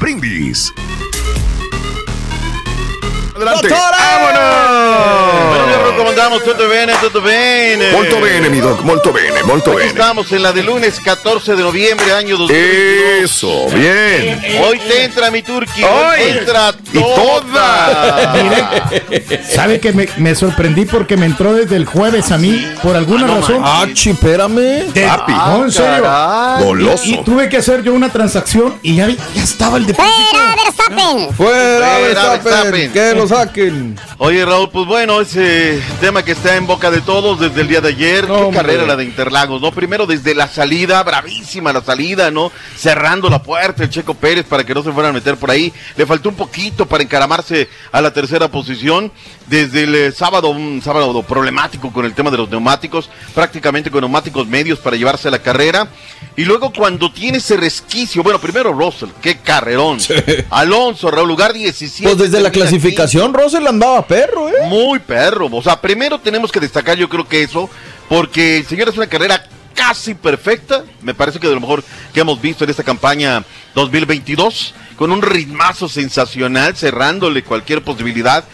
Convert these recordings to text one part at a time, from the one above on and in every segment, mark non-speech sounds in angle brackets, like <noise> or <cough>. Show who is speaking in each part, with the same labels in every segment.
Speaker 1: Brindis. Adelante. ¡Vámonos!
Speaker 2: Bueno, mi amor, ¿cómo andamos? ¿Tutto bene? ¿Tutto bene?
Speaker 1: Molto bene, mi doc, molto bene, molto
Speaker 2: Aquí
Speaker 1: bene.
Speaker 2: estamos en la de lunes 14 de noviembre, año 2022.
Speaker 1: Eso, bien.
Speaker 2: Hoy te entra mi turqui, hoy
Speaker 1: Hoy.
Speaker 2: te entra
Speaker 1: Y toda.
Speaker 3: ¿Sabe que me, me sorprendí porque me entró desde el jueves a mí por alguna razón?
Speaker 4: Ah, chi, espérame.
Speaker 3: De-
Speaker 1: papi.
Speaker 3: no, en serio.
Speaker 2: caray.
Speaker 1: Goloso.
Speaker 3: Y tuve que hacer yo una transacción y ya, vi- ya estaba el depósito.
Speaker 4: Fuera,
Speaker 2: Fuera,
Speaker 4: Verstappen,
Speaker 2: Verstappen.
Speaker 4: Que lo saquen.
Speaker 2: Oye, Raúl, pues bueno, ese tema que está en boca de todos desde el día de ayer.
Speaker 4: No,
Speaker 2: Qué
Speaker 4: hombre.
Speaker 2: carrera la de Interlagos, ¿no? Primero desde la salida, bravísima la salida, ¿no? Cerrando la puerta el Checo Pérez para que no se fueran a meter por ahí. Le faltó un poquito para encaramarse a la tercera posición. Desde el eh, sábado, un sábado problemático con el tema de los neumáticos, prácticamente con neumáticos medios para llevarse la carrera. Y luego cuando tiene ese resquicio, bueno, primero Russell, qué carrerón. Alonso, Raúl, lugar 17.
Speaker 4: Pues desde la clasificación, Russell andaba perro, ¿eh?
Speaker 2: muy perro. O sea, primero tenemos que destacar, yo creo que eso, porque, señor, es una carrera casi perfecta. Me parece que de lo mejor que hemos visto en esta campaña 2022, con un ritmazo sensacional, cerrándole cualquier posibilidad.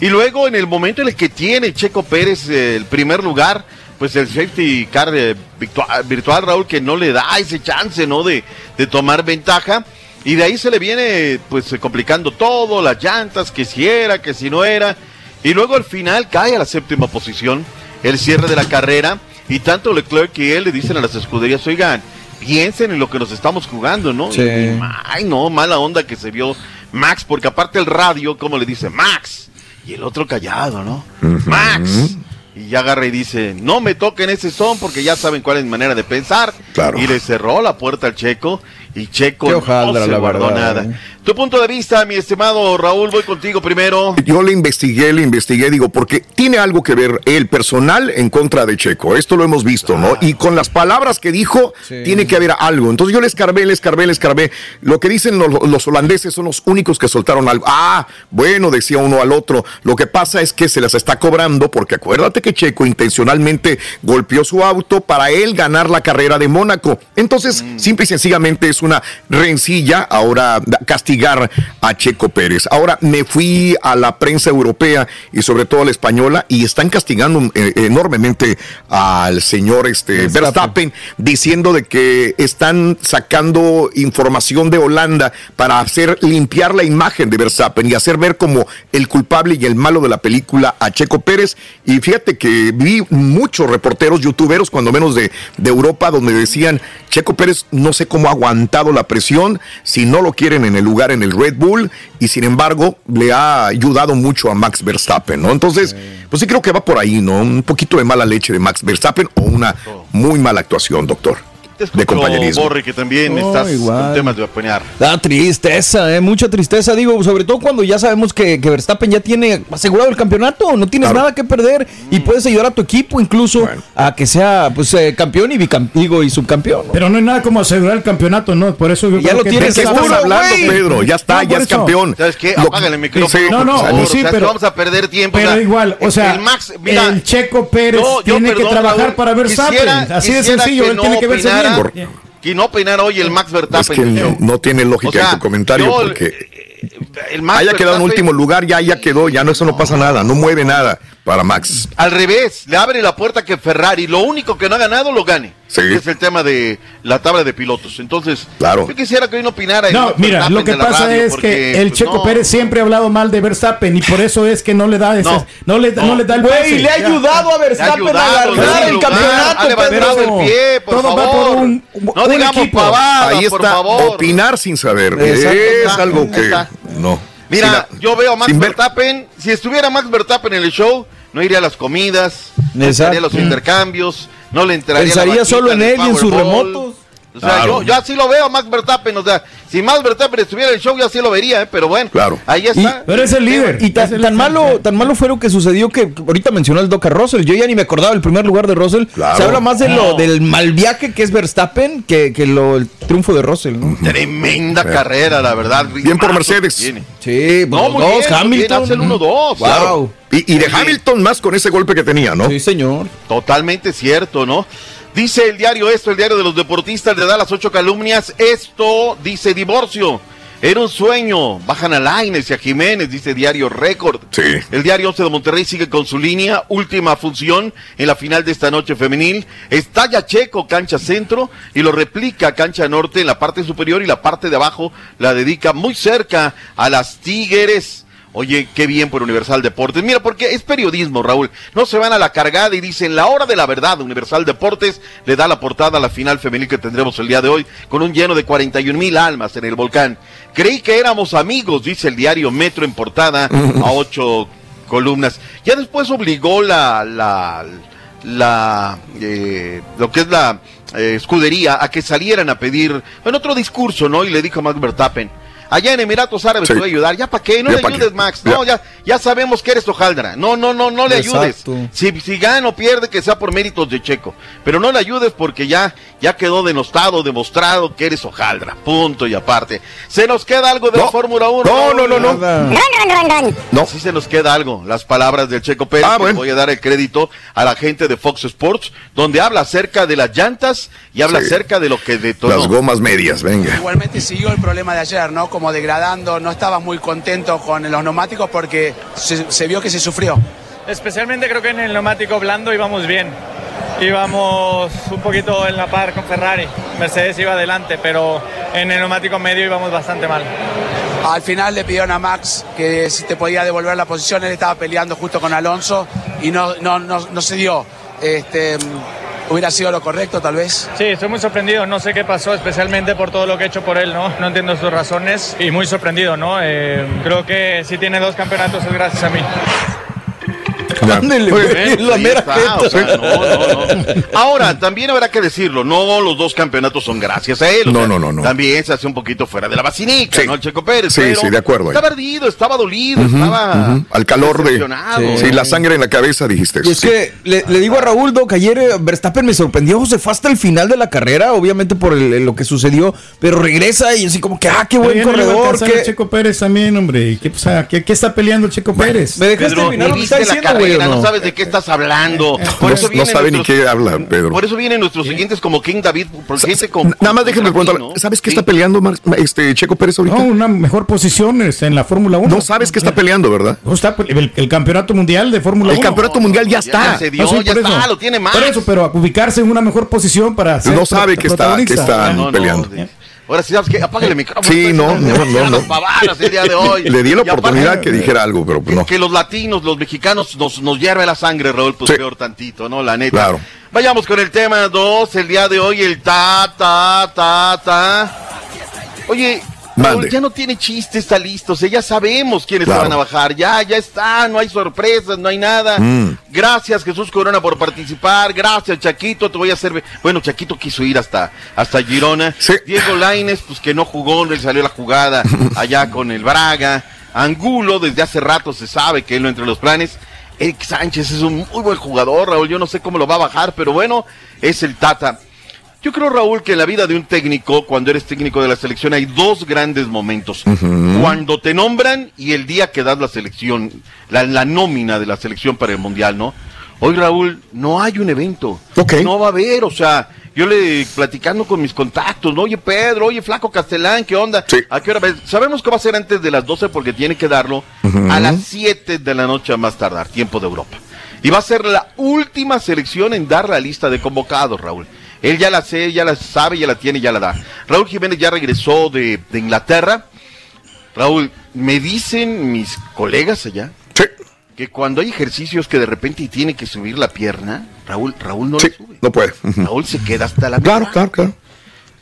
Speaker 2: Y luego, en el momento en el que tiene Checo Pérez eh, el primer lugar, pues el safety car eh, virtua- virtual, Raúl, que no le da ese chance, ¿no? De, de tomar ventaja. Y de ahí se le viene, pues, complicando todo, las llantas, que si era, que si no era. Y luego al final cae a la séptima posición, el cierre de la carrera. Y tanto Leclerc y él le dicen a las escuderías, oigan, piensen en lo que nos estamos jugando, ¿no?
Speaker 4: Sí.
Speaker 2: Y, ay, no, mala onda que se vio Max, porque aparte el radio, como le dice, Max. Y el otro callado, ¿no? Max. Y ya agarra y dice, no me toquen ese son porque ya saben cuál es mi manera de pensar.
Speaker 1: Claro.
Speaker 2: Y le cerró la puerta al Checo y Checo
Speaker 4: Qué
Speaker 2: no se
Speaker 4: la
Speaker 2: guardó
Speaker 4: verdad,
Speaker 2: nada.
Speaker 4: eh.
Speaker 2: Tu punto de vista, mi estimado Raúl, voy contigo primero.
Speaker 1: Yo le investigué, le investigué, digo, porque tiene algo que ver el personal en contra de Checo. Esto lo hemos visto, ¿no? Y con las palabras que dijo,
Speaker 4: Sí.
Speaker 1: tiene que haber algo. Entonces yo le escarbé, le escarbé, le escarbé. Lo que dicen los, los holandeses son los únicos que soltaron algo. Ah, bueno, decía uno al otro. Lo que pasa es que se las está cobrando porque acuérdate que Checo intencionalmente golpeó su auto para él ganar la carrera de Mónaco. Entonces, simple y sencillamente es una rencilla ahora castigar a Checo Pérez. Ahora me fui a la prensa europea y sobre todo a la española y están castigando eh, enormemente al señor este,
Speaker 4: Verstappen.
Speaker 1: Diciendo de que están sacando información de Holanda para hacer limpiar la imagen de Verstappen y hacer ver como el culpable y el malo de la película a Checo Pérez. Y fíjate que vi muchos reporteros, youtuberos, cuando menos de, de Europa, donde decían, Checo Pérez no sé cómo aguantó la presión, si no lo quieren en el lugar en el Red Bull, y sin embargo le ha ayudado mucho a Max Verstappen, ¿no? Entonces, pues sí creo que va por ahí, ¿no? Un poquito de mala leche de Max Verstappen o una muy mala actuación, doctor. De compañerismo.
Speaker 2: Borre, que también
Speaker 4: No,
Speaker 2: estás
Speaker 4: igual.
Speaker 2: con temas de opinar.
Speaker 4: Da tristeza, eh, mucha tristeza, digo, sobre todo cuando ya sabemos que, que Verstappen ya tiene asegurado el campeonato, no tienes
Speaker 1: Claro.
Speaker 4: nada que perder y puedes ayudar a tu equipo incluso a que sea pues eh, campeón y bicam- digo, y subcampeón. ¿no?
Speaker 3: Pero no hay nada como asegurar el campeonato, ¿no? Por eso yo
Speaker 4: Ya
Speaker 3: creo
Speaker 4: lo
Speaker 3: que
Speaker 4: tienes
Speaker 1: ¿De qué
Speaker 4: seguro,
Speaker 1: estás hablando. Pedro? Ya está,
Speaker 3: No,
Speaker 1: ya es
Speaker 3: eso.
Speaker 1: campeón.
Speaker 2: ¿Sabes qué? Apágale el micrófono.
Speaker 1: Sí,
Speaker 3: No, no,
Speaker 2: por favor,
Speaker 3: sí,
Speaker 2: o sea,
Speaker 3: pero-
Speaker 2: Vamos a perder tiempo.
Speaker 3: Pero
Speaker 2: o sea,
Speaker 3: igual, o sea,
Speaker 2: el, Max, mira,
Speaker 3: el Checo Pérez tiene que trabajar
Speaker 2: Raúl,
Speaker 3: para Verstappen. Así de sencillo, él tiene que verse
Speaker 2: opinara-
Speaker 3: bien.
Speaker 2: Que no opinara hoy el Max
Speaker 1: Es
Speaker 2: Verstappen.
Speaker 1: que
Speaker 2: del
Speaker 1: no, no tiene lógica
Speaker 2: O sea,
Speaker 1: en tu comentario
Speaker 2: yo-
Speaker 1: porque
Speaker 2: el Max
Speaker 1: haya quedado en
Speaker 2: Verstappen-
Speaker 1: último lugar, ya, ya quedó, ya no, eso no pasa nada, no mueve nada para Max.
Speaker 2: Al revés, le abre la puerta que Ferrari, lo único que no ha ganado, lo gane.
Speaker 1: Sí.
Speaker 2: Que es el tema de la tabla de pilotos. Entonces,
Speaker 1: Claro.
Speaker 2: yo quisiera que hoy no opinara.
Speaker 3: No, mira,
Speaker 2: Verstappen
Speaker 3: lo que pasa es
Speaker 2: porque,
Speaker 3: que el
Speaker 2: pues,
Speaker 3: Checo
Speaker 2: no.
Speaker 3: Pérez siempre ha hablado mal de Verstappen y por eso es que no le da ese-
Speaker 2: No.
Speaker 3: no, le, no, le da el
Speaker 4: Güey, le ha ayudado a Verstappen
Speaker 2: ayudado,
Speaker 4: a ganar el campeonato,
Speaker 2: ha levantado
Speaker 4: Pedro.
Speaker 2: el pie, por
Speaker 3: Todo va
Speaker 2: favor.
Speaker 3: por un-
Speaker 2: no
Speaker 3: un
Speaker 2: digamos
Speaker 3: equipo.
Speaker 2: pavadas,
Speaker 1: Ahí
Speaker 2: por
Speaker 1: está,
Speaker 2: favor.
Speaker 1: opinar sin saber.
Speaker 4: Exacto,
Speaker 1: es algo que
Speaker 2: está.
Speaker 1: no.
Speaker 2: Mira, yo veo a Max
Speaker 1: ver-
Speaker 2: Verstappen. Si estuviera Max Verstappen en el show, no iría a las comidas, no
Speaker 4: Exacto.
Speaker 2: haría los intercambios, no le entraría
Speaker 4: Pensaría
Speaker 2: la
Speaker 4: solo en él y en sus remotos.
Speaker 2: O sea,
Speaker 1: Claro.
Speaker 2: yo, yo así lo veo a Max Verstappen. O sea, si Max Verstappen estuviera en el show, yo así lo vería, ¿eh? pero bueno,
Speaker 1: Claro.
Speaker 2: ahí está.
Speaker 3: Pero es el líder.
Speaker 4: Y tan, malo, tan malo fue lo que sucedió que ahorita mencionó el Doca Russell. Yo ya ni me acordaba del primer lugar de Russell.
Speaker 1: Claro.
Speaker 4: Se habla más de lo del mal viaje que es Verstappen que, que lo, el triunfo de Russell, ¿no?
Speaker 2: Tremenda carrera, la verdad.
Speaker 1: Bien por Mercedes.
Speaker 2: tiene.
Speaker 4: Sí,
Speaker 2: No, muy
Speaker 4: dos,
Speaker 2: bien, muy bien,
Speaker 4: Hamilton.
Speaker 2: hace el 1-2.
Speaker 4: Wow.
Speaker 1: Y, y de Hamilton más con ese golpe que tenía, ¿no?
Speaker 4: Sí, señor.
Speaker 2: Totalmente cierto, ¿no? Dice el diario esto, el diario de los deportistas le da las ocho calumnias. Esto dice divorcio. Era un sueño. Bajan a Laines y a Jiménez, dice Diario Récord.
Speaker 1: Sí.
Speaker 2: El Diario 11 de Monterrey sigue con su línea. Última función en la final de esta noche femenil. Estalla Checo, cancha centro, y lo replica cancha norte en la parte superior y la parte de abajo la dedica muy cerca a las Tigres. Oye, qué bien por Universal Deportes. Mira, porque es periodismo, Raúl. No se van a la cargada y dicen la hora de la verdad. Universal Deportes le da la portada a la final femenil que tendremos el día de hoy, con un lleno de 41 mil almas en el volcán. Creí que éramos amigos, dice el diario Metro en portada, a <laughs> ocho columnas. Ya después obligó la, la, la, eh, lo que es la eh, escudería a que salieran a pedir, en otro discurso, ¿no? Y le dijo a Max Verstappen, allá en Emiratos Árabes
Speaker 1: Sí.
Speaker 2: te voy a ayudar, ¿ya para qué? No
Speaker 1: Ya
Speaker 2: le
Speaker 1: qué.
Speaker 2: ayudes, Max, no, ya, ya sabemos que eres hojaldra, no, no, no, no le ayudes. Si, si gana o pierde, que sea por méritos de Checo, pero no le ayudes porque ya, ya quedó denostado, demostrado que eres hojaldra, punto y aparte. ¿Se nos queda algo de la
Speaker 1: No.
Speaker 2: Fórmula 1?
Speaker 1: No, no, no, no.
Speaker 4: Nada.
Speaker 1: No.
Speaker 2: Sí se nos queda algo, las palabras del Checo Pérez.
Speaker 1: Ah, bueno.
Speaker 2: Voy a dar el crédito a la gente de Fox Sports, donde habla acerca de las llantas y habla
Speaker 1: Sí.
Speaker 2: acerca de lo que detonó.
Speaker 1: Las gomas medias, venga.
Speaker 5: Igualmente siguió el problema de ayer, ¿no? Como degradando, no estaba muy contento con los neumáticos porque se, se vio que se sufrió.
Speaker 6: Especialmente creo que en el neumático blando íbamos bien. Íbamos un poquito en la par con Ferrari. Mercedes iba adelante, pero en el neumático medio íbamos bastante mal.
Speaker 5: Al final le pidieron a Max que si te podía devolver la posición, él estaba peleando justo con Alonso y no, no, no, no se dio. Este, hubiera sido lo correcto tal vez.
Speaker 6: Sí, estoy muy sorprendido. No sé qué pasó, especialmente por todo lo que he hecho por él, ¿no? No entiendo sus razones y muy sorprendido, ¿no? Eh, creo que si tiene dos campeonatos es gracias a mí. <laughs>
Speaker 4: Ándele, güey, la mera
Speaker 2: está,
Speaker 4: jeta.
Speaker 2: o sea, no, no, no. Ahora, también habrá que decirlo, no los dos campeonatos son gracias a él. o
Speaker 1: No,
Speaker 2: sea,
Speaker 1: no, no, no.
Speaker 2: También se hace un poquito fuera de la vacinica,
Speaker 1: Sí.
Speaker 2: ¿no? El Checo Pérez.
Speaker 1: Sí,
Speaker 2: pero
Speaker 1: sí, de acuerdo.
Speaker 2: Estaba ardido, estaba dolido, estaba.
Speaker 1: Al calor de. Sí, la sangre en la cabeza, dijiste.
Speaker 4: Y es
Speaker 1: Sí.
Speaker 4: que le, le digo a Raúl, Doc, ayer eh, Verstappen me sorprendió, se fue hasta el final de la carrera, obviamente por el- lo que sucedió, pero regresa y así como que, ah, qué buen corredor, que...
Speaker 3: Checo Pérez también, hombre. ¿Y ¿Qué, o sea, ¿qué, qué está peleando el Checo Pérez?
Speaker 4: ¿Me dejaste
Speaker 2: Pedro,
Speaker 4: terminar lo que está
Speaker 2: viste la
Speaker 4: diciendo, güey,
Speaker 2: no
Speaker 4: no?
Speaker 2: sabes de qué estás hablando. Por
Speaker 1: No,
Speaker 2: eso
Speaker 1: no
Speaker 2: vienen
Speaker 1: sabe ni qué habla, Pedro.
Speaker 2: Por eso vienen nuestros siguientes como King David, con.
Speaker 1: Nada más déjenme preguntar,
Speaker 2: ¿no?
Speaker 1: ¿sabes qué
Speaker 2: Sí.
Speaker 1: está peleando Mar- este Checo Pérez ahorita?
Speaker 3: No, una mejor posición este, en la Fórmula 1.
Speaker 1: No sabes qué está peleando, ¿verdad?
Speaker 3: No, está el, el campeonato mundial de Fórmula
Speaker 1: El
Speaker 3: 1.
Speaker 1: campeonato mundial ya está.
Speaker 2: Ya se dio,
Speaker 3: No, sí,
Speaker 2: ya
Speaker 3: por
Speaker 2: está,
Speaker 3: eso.
Speaker 2: lo tiene más.
Speaker 3: Por eso, pero a ubicarse en una mejor posición para ser
Speaker 1: No sabe que está-
Speaker 3: protagonista.
Speaker 1: que está-
Speaker 2: No, no,
Speaker 1: peleando.
Speaker 2: Ahora sí, ¿sabes qué? Apágale el <laughs> micrófono.
Speaker 1: Sí,
Speaker 2: Está
Speaker 1: no, no, no, no.
Speaker 2: pavadas el día de <laughs> hoy.
Speaker 1: Le di la oportunidad que dijera algo, pero pues
Speaker 2: que,
Speaker 1: no.
Speaker 2: que los latinos, los mexicanos, nos, nos hierve la sangre, Raúl, pues peor tantito, ¿no? La neta.
Speaker 1: Claro.
Speaker 2: Vayamos con el tema 2, el día de hoy, el ta, ta, ta, ta. Oye,
Speaker 1: Mande.
Speaker 2: Ya no tiene chiste, está listo. O sea, ya sabemos quiénes
Speaker 1: Claro.
Speaker 2: se van a bajar. Ya, ya está, no hay sorpresas, no hay nada.
Speaker 1: Mm.
Speaker 2: Gracias, Jesús Corona, por participar. Gracias, Chaquito, te voy a hacer. Bueno, Chaquito quiso ir hasta, hasta Girona. Diego Laines, pues que no jugó, le salió la jugada <laughs> allá con el Braga. Angulo, desde hace rato se sabe que él no entre los planes. Eric Sánchez es un muy buen jugador, Raúl. Yo no sé cómo lo va a bajar, pero bueno, es el Tata. Yo creo, Raúl, que en la vida de un técnico, cuando eres técnico de la selección, hay dos grandes momentos. Cuando te nombran y el día que das la selección, la, la nómina de la selección para el Mundial, ¿no? Hoy, Raúl, no hay un evento. No va a haber, o sea, yo le platicando con mis contactos, ¿no? Oye, Pedro, oye, Flaco Castellán, ¿qué onda? ¿A qué hora? ves? Sabemos que va a ser antes de las 12 porque tiene que darlo a las 7 de la noche a más tardar, tiempo de Europa. Y va a ser la última selección en dar la lista de convocados, Raúl. Él ya la sé, ya la sabe, ya la tiene, ya la da. Raúl Jiménez ya regresó de, de Inglaterra. Raúl, me dicen mis colegas allá que cuando hay ejercicios que de repente tiene que subir la pierna, Raúl, Raúl no lo sube.
Speaker 1: No puede.
Speaker 2: Raúl se queda hasta la
Speaker 1: Claro, claro, claro.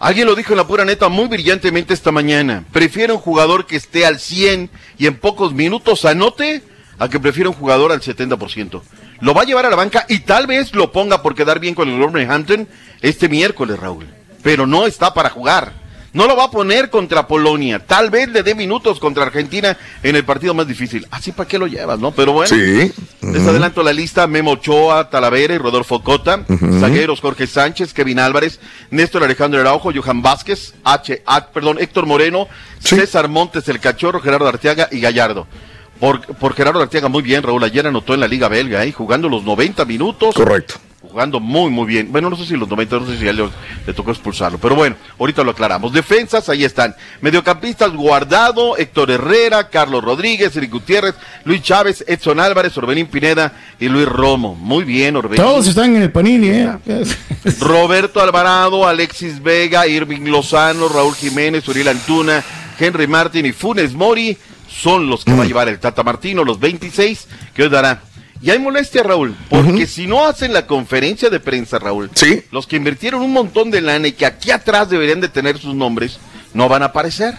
Speaker 2: Alguien lo dijo en la pura neta muy brillantemente esta mañana. Prefiere un jugador que esté al 100 y en pocos minutos anote a que prefiera un jugador al 70%. Lo va a llevar a la banca y tal vez lo ponga por quedar bien con el Wolverhampton este miércoles, Raúl. Pero no está para jugar. No lo va a poner contra Polonia. Tal vez le dé minutos contra Argentina en el partido más difícil. Así para qué lo llevas, ¿no? Pero bueno.
Speaker 1: Sí.
Speaker 2: Les adelanto la lista, Memo Ochoa, Talavera y Rodolfo Cota,
Speaker 1: Ujú.
Speaker 2: zagueros Jorge Sánchez, Kevin Álvarez, Néstor Alejandro Araujo, Johan Vázquez, H, A- perdón, Héctor Moreno, César Montes, el Cachorro, Gerardo Arteaga y Gallardo. Por, por Gerardo Arteaga muy bien, Raúl, ayer anotó en la Liga Belga, ¿eh? jugando los 90 minutos.
Speaker 1: Correcto.
Speaker 2: Jugando muy, muy bien. Bueno, no sé si los 90, no sé si ya le, le tocó expulsarlo, pero bueno, ahorita lo aclaramos. Defensas, ahí están. Mediocampistas, Guardado, Héctor Herrera, Carlos Rodríguez, Eric Gutiérrez, Luis Chávez, Edson Álvarez, Orbelín Pineda y Luis Romo. Muy bien, Orbelín.
Speaker 3: Todos están en el Panini, ¿eh?
Speaker 2: Roberto Alvarado, Alexis Vega, Irving Lozano, Raúl Jiménez, Uriel Antuna, Henry Martin y Funes Mori son los que va a llevar el Tata Martino, los 26 que hoy dará. Y hay molestia, Raúl, porque si no hacen la conferencia de prensa, Raúl, los que invirtieron un montón de lana y que aquí atrás deberían de tener sus nombres, no van a aparecer.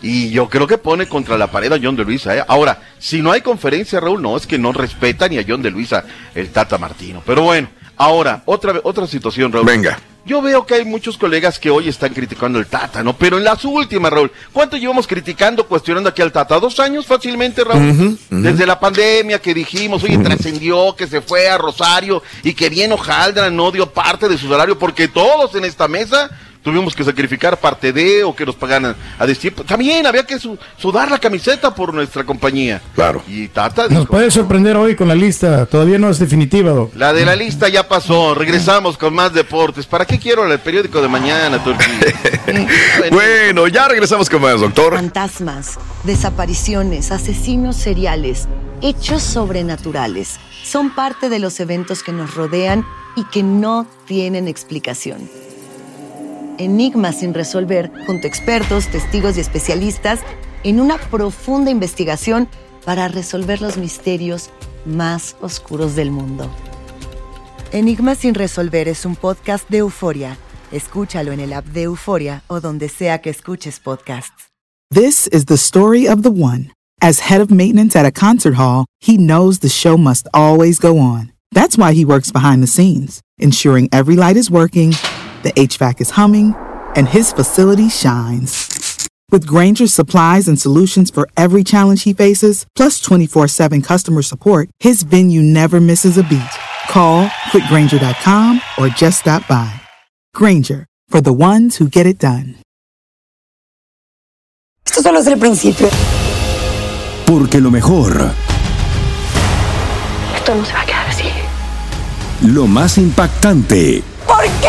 Speaker 2: Y yo creo que pone contra la pared a John de Luisa. ¿eh? Ahora, si no hay conferencia, Raúl, no, es que no respeta ni a John de Luisa el Tata Martino. Pero bueno, ahora, otra, otra situación, Raúl.
Speaker 1: Venga.
Speaker 2: Yo veo que hay muchos colegas que hoy están criticando al Tata, ¿no? Pero en las últimas, Raúl, ¿cuánto llevamos criticando, cuestionando aquí al Tata? ¿Dos años fácilmente, Raúl? Desde la pandemia que dijimos, oye, trascendió, que se fue a Rosario y que bien Ojaldra no dio parte de su salario porque todos en esta mesa tuvimos que sacrificar parte de o que nos pagaran a destiempo. También había que su- sudar la camiseta por nuestra compañía.
Speaker 1: Claro.
Speaker 2: Y Tata
Speaker 3: Nos puede sorprender hoy con la lista. Todavía no es definitiva, Doc.
Speaker 2: la de la lista ya pasó, regresamos con más deportes. ¿Para qué quiero el periódico de mañana, Turquía? <laughs>
Speaker 1: Bueno, ya regresamos con más, doctor.
Speaker 7: Fantasmas, desapariciones, asesinos seriales, hechos sobrenaturales son parte de los eventos que nos rodean y que no tienen explicación. Enigmas sin resolver, junto a expertos, testigos y especialistas, en una profunda investigación para resolver los misterios más oscuros del mundo. Enigmas sin resolver es un podcast de euforia. Escúchalo en el app de Euforia o donde sea que escuches podcasts.
Speaker 8: This is the story of the one. As head of maintenance at a concert hall, he knows the show must always go on. That's why he works behind the scenes, ensuring every light is working, the HVAC is humming, and his facility shines. With Granger's supplies and solutions for every challenge he faces, plus 24 7 customer support, his venue never misses a beat. Call quickgranger.com or just stop by. Granger, for the ones who get it done.
Speaker 9: Esto solo es el principio.
Speaker 10: Porque lo mejor,
Speaker 9: Esto no se va a quedar así.
Speaker 10: lo más impactante,
Speaker 9: ¿Por qué?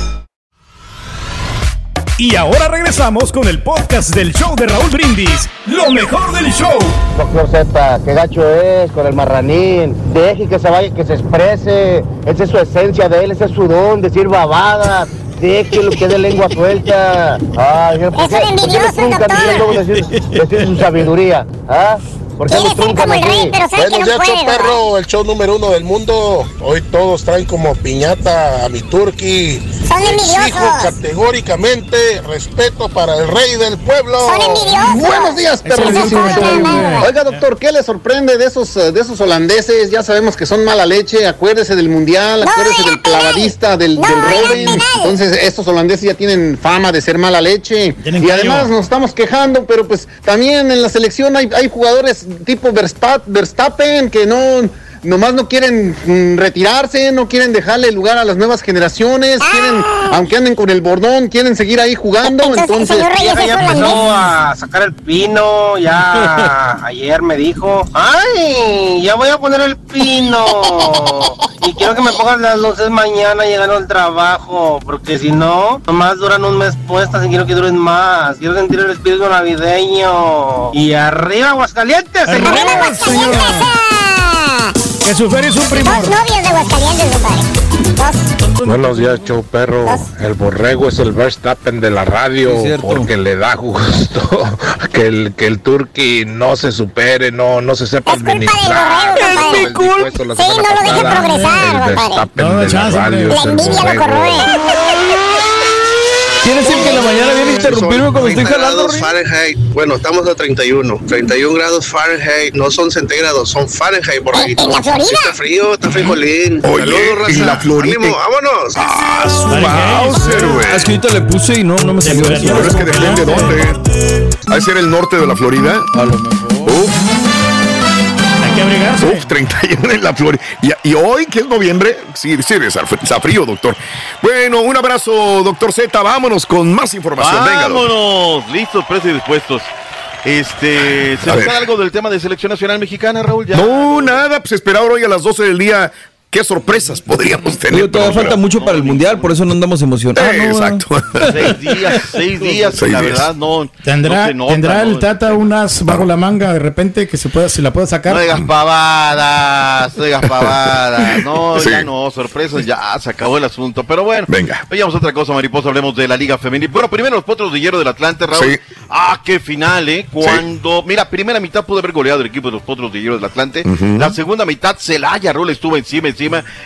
Speaker 11: Y ahora regresamos con el podcast del show de Raúl Brindis. Lo mejor del show.
Speaker 12: Doctor Z, qué gacho es con el marranín. Deje que se vaya, que se exprese. Esa es su esencia de él, ese es su don, decir babadas. Deje lo que de lengua suelta. Ay, ¿por qué,
Speaker 13: Es un
Speaker 12: por qué le
Speaker 13: envidioso, doctor.
Speaker 12: luego decir, decir su sabiduría? ¿Ah? ¿Por qué
Speaker 13: Quiere ser como el
Speaker 12: así?
Speaker 13: rey, pero sabe que no puede,
Speaker 14: show perro, el show número uno del mundo. Hoy todos traen como piñata a mi turqui.
Speaker 13: Son
Speaker 14: Exijo
Speaker 13: envidiosos.
Speaker 14: categóricamente respeto para el rey del pueblo.
Speaker 13: Son envidiosos.
Speaker 15: Buenos días, show. Oiga, doctor, ¿qué le sorprende de esos, eh, de esos holandeses? Ya sabemos que son mala leche. Acuérdese del mundial, acuérdese del clavadista, del, del Robin. Entonces, estos holandeses ya tienen fama de ser mala leche. Y además nos estamos quejando, pero pues también en la selección hay, hay jugadores tipo Verstappen que no. Nomás no quieren mm, retirarse, no quieren dejarle lugar a las nuevas generaciones, quieren, aunque anden con el bordón, quieren seguir ahí jugando, entonces...
Speaker 16: Ya, ya empezó a sacar el pino, ya <laughs> ayer me dijo, ay, ya voy a poner el pino. <laughs> Y quiero que me pongas las luces mañana llegando al trabajo, porque si no, nomás duran un mes puestas y quiero que duren más. Quiero sentir el espíritu navideño. Y arriba Aguascalientes, señor.
Speaker 3: Que feria es un primor.
Speaker 13: Dos novios de Aguascalientes, compadre.
Speaker 17: Buenos días, show perro. El borrego es el Verstappen de la radio
Speaker 4: Sí,
Speaker 17: porque le da gusto <laughs> que el que el turqui no se supere, no no se sepa administrar.
Speaker 13: compadre.
Speaker 17: Es mi culpa.
Speaker 13: Sí, no lo deje progresar,
Speaker 17: El
Speaker 13: compadre.
Speaker 17: Verstappen
Speaker 3: No,
Speaker 17: de la radio
Speaker 13: envidia lo corroe.
Speaker 4: ¿Quiere decir que en la mañana viene a interrumpirme cuando estoy
Speaker 14: 30
Speaker 4: jalando?
Speaker 14: grados Fahrenheit. Bueno, estamos a 31. 31 grados Fahrenheit. No son centígrados, son Fahrenheit por ahí.
Speaker 13: ¿En la Florida?
Speaker 14: Está frío, está frijolín.
Speaker 18: Oye,
Speaker 14: Saludos,
Speaker 18: en
Speaker 14: raza.
Speaker 18: la Florida.
Speaker 14: Ánimo, vámonos.
Speaker 18: Ah, su Bowser, güey.
Speaker 4: Ah, es que ahorita le puse y no, no me salió.
Speaker 18: Pero es que depende de dónde. ¿Ha de ser el norte de la Florida?
Speaker 4: A lo mejor.
Speaker 18: Uf,
Speaker 3: Hay que abrigarse.
Speaker 18: uf, 31 en la Florida. Y, y hoy, que es noviembre, sí, sí, está, frío, doctor. Bueno, un abrazo, doctor Z. Vámonos con más información. Venga.
Speaker 2: Vámonos, listos, precios y dispuestos. Este, ¿se nos algo del tema de selección nacional mexicana, Raúl? Ya.
Speaker 18: No, nada, pues esperar hoy a las 12 del día. ¿Qué sorpresas podríamos tener?
Speaker 4: Digo, todavía
Speaker 18: Pero-
Speaker 4: falta mucho para el mundial, por eso no andamos emocionados.
Speaker 18: Eh, exacto.
Speaker 2: Seis días, seis días, <laughs>
Speaker 18: Seis
Speaker 2: la
Speaker 18: días.
Speaker 2: verdad, no.
Speaker 3: ¿Tendrá,
Speaker 2: no se nota,
Speaker 3: ¿tendrá
Speaker 2: ¿no?
Speaker 3: el Tata unas bajo la manga de repente que se pueda, se la pueda sacar?
Speaker 2: No digas pavadas, no digas pavadas. No,
Speaker 18: Sí.
Speaker 2: ya no, sorpresas, ya se acabó el asunto. Pero bueno,
Speaker 18: Venga.
Speaker 2: veamos otra cosa, mariposa, hablemos de la Liga Femenil. Bueno, primero los potros de hierro del Atlante, Raúl.
Speaker 18: Sí.
Speaker 2: Ah, qué final, ¿eh? Cuando, mira, primera mitad pudo haber goleado el equipo de los potros de hierro del Atlante. La segunda mitad, Celaya, Raúl estuvo encima,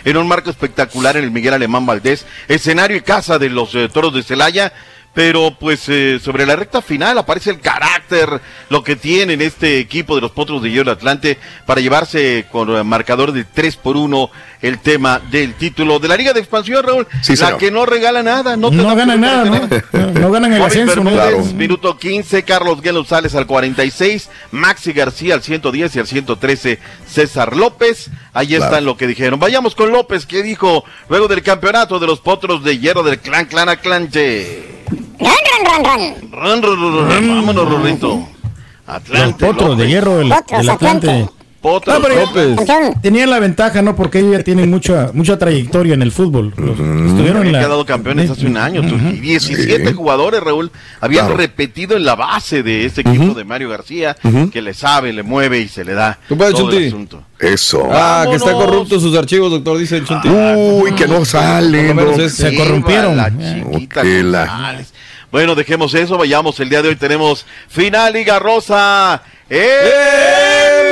Speaker 2: en un marco espectacular en el Miguel Alemán Valdés. Escenario y casa de los eh, toros de Celaya. Pero pues eh, sobre la recta final aparece el carácter, lo que tienen este equipo de los Potros de Hierro del Atlante para llevarse con eh, marcador de 3 por 1 el tema del título de la Liga de Expansión, Raúl.
Speaker 18: Sí,
Speaker 2: la
Speaker 18: señor.
Speaker 2: que no regala nada, no, te
Speaker 3: No ganan nada, ¿no? No, ganan el ascenso, ¿no?
Speaker 2: Bermúdez,
Speaker 18: Claro.
Speaker 2: minuto 15, Carlos González al 46, Maxi García al 110 y al 113, César López. Ahí
Speaker 18: Claro.
Speaker 2: están lo que dijeron. Vayamos con López, que dijo luego del campeonato de los potros de hierro del clan, clan, Atlante.
Speaker 13: Ron, ron, ron, ron.
Speaker 2: Run, run, run, run. Vámonos, Rorrito.
Speaker 3: Los
Speaker 2: Atlante.
Speaker 3: potros de
Speaker 2: López.
Speaker 3: hierro del,
Speaker 13: Potros,
Speaker 3: del Atlante.
Speaker 13: Atlante.
Speaker 2: Potros,
Speaker 3: No, tenían la ventaja, ¿no? Porque ellos ya tienen mucha mucha trayectoria en el fútbol. Los- Estuvieron en
Speaker 2: Habían
Speaker 3: la...
Speaker 2: quedado campeones hace un año. Y 17
Speaker 18: Sí.
Speaker 2: jugadores, Raúl, habían
Speaker 18: Claro.
Speaker 2: repetido en la base de este equipo de Mario García,
Speaker 18: Ujú.
Speaker 2: que le sabe, le mueve y se le da todo el
Speaker 4: Chunti.
Speaker 2: asunto.
Speaker 18: Eso.
Speaker 4: Ah, que está
Speaker 2: Vámonos.
Speaker 4: corrupto sus archivos, doctor, dice el Chunti.
Speaker 18: Uy, que no salen. No.
Speaker 3: Se
Speaker 2: Viva
Speaker 3: corrompieron.
Speaker 2: la
Speaker 3: Eh.
Speaker 2: chiquita
Speaker 18: Ok, la-
Speaker 2: González. Bueno, dejemos eso, vayamos. El día de hoy tenemos final Liga Rosa. ¡En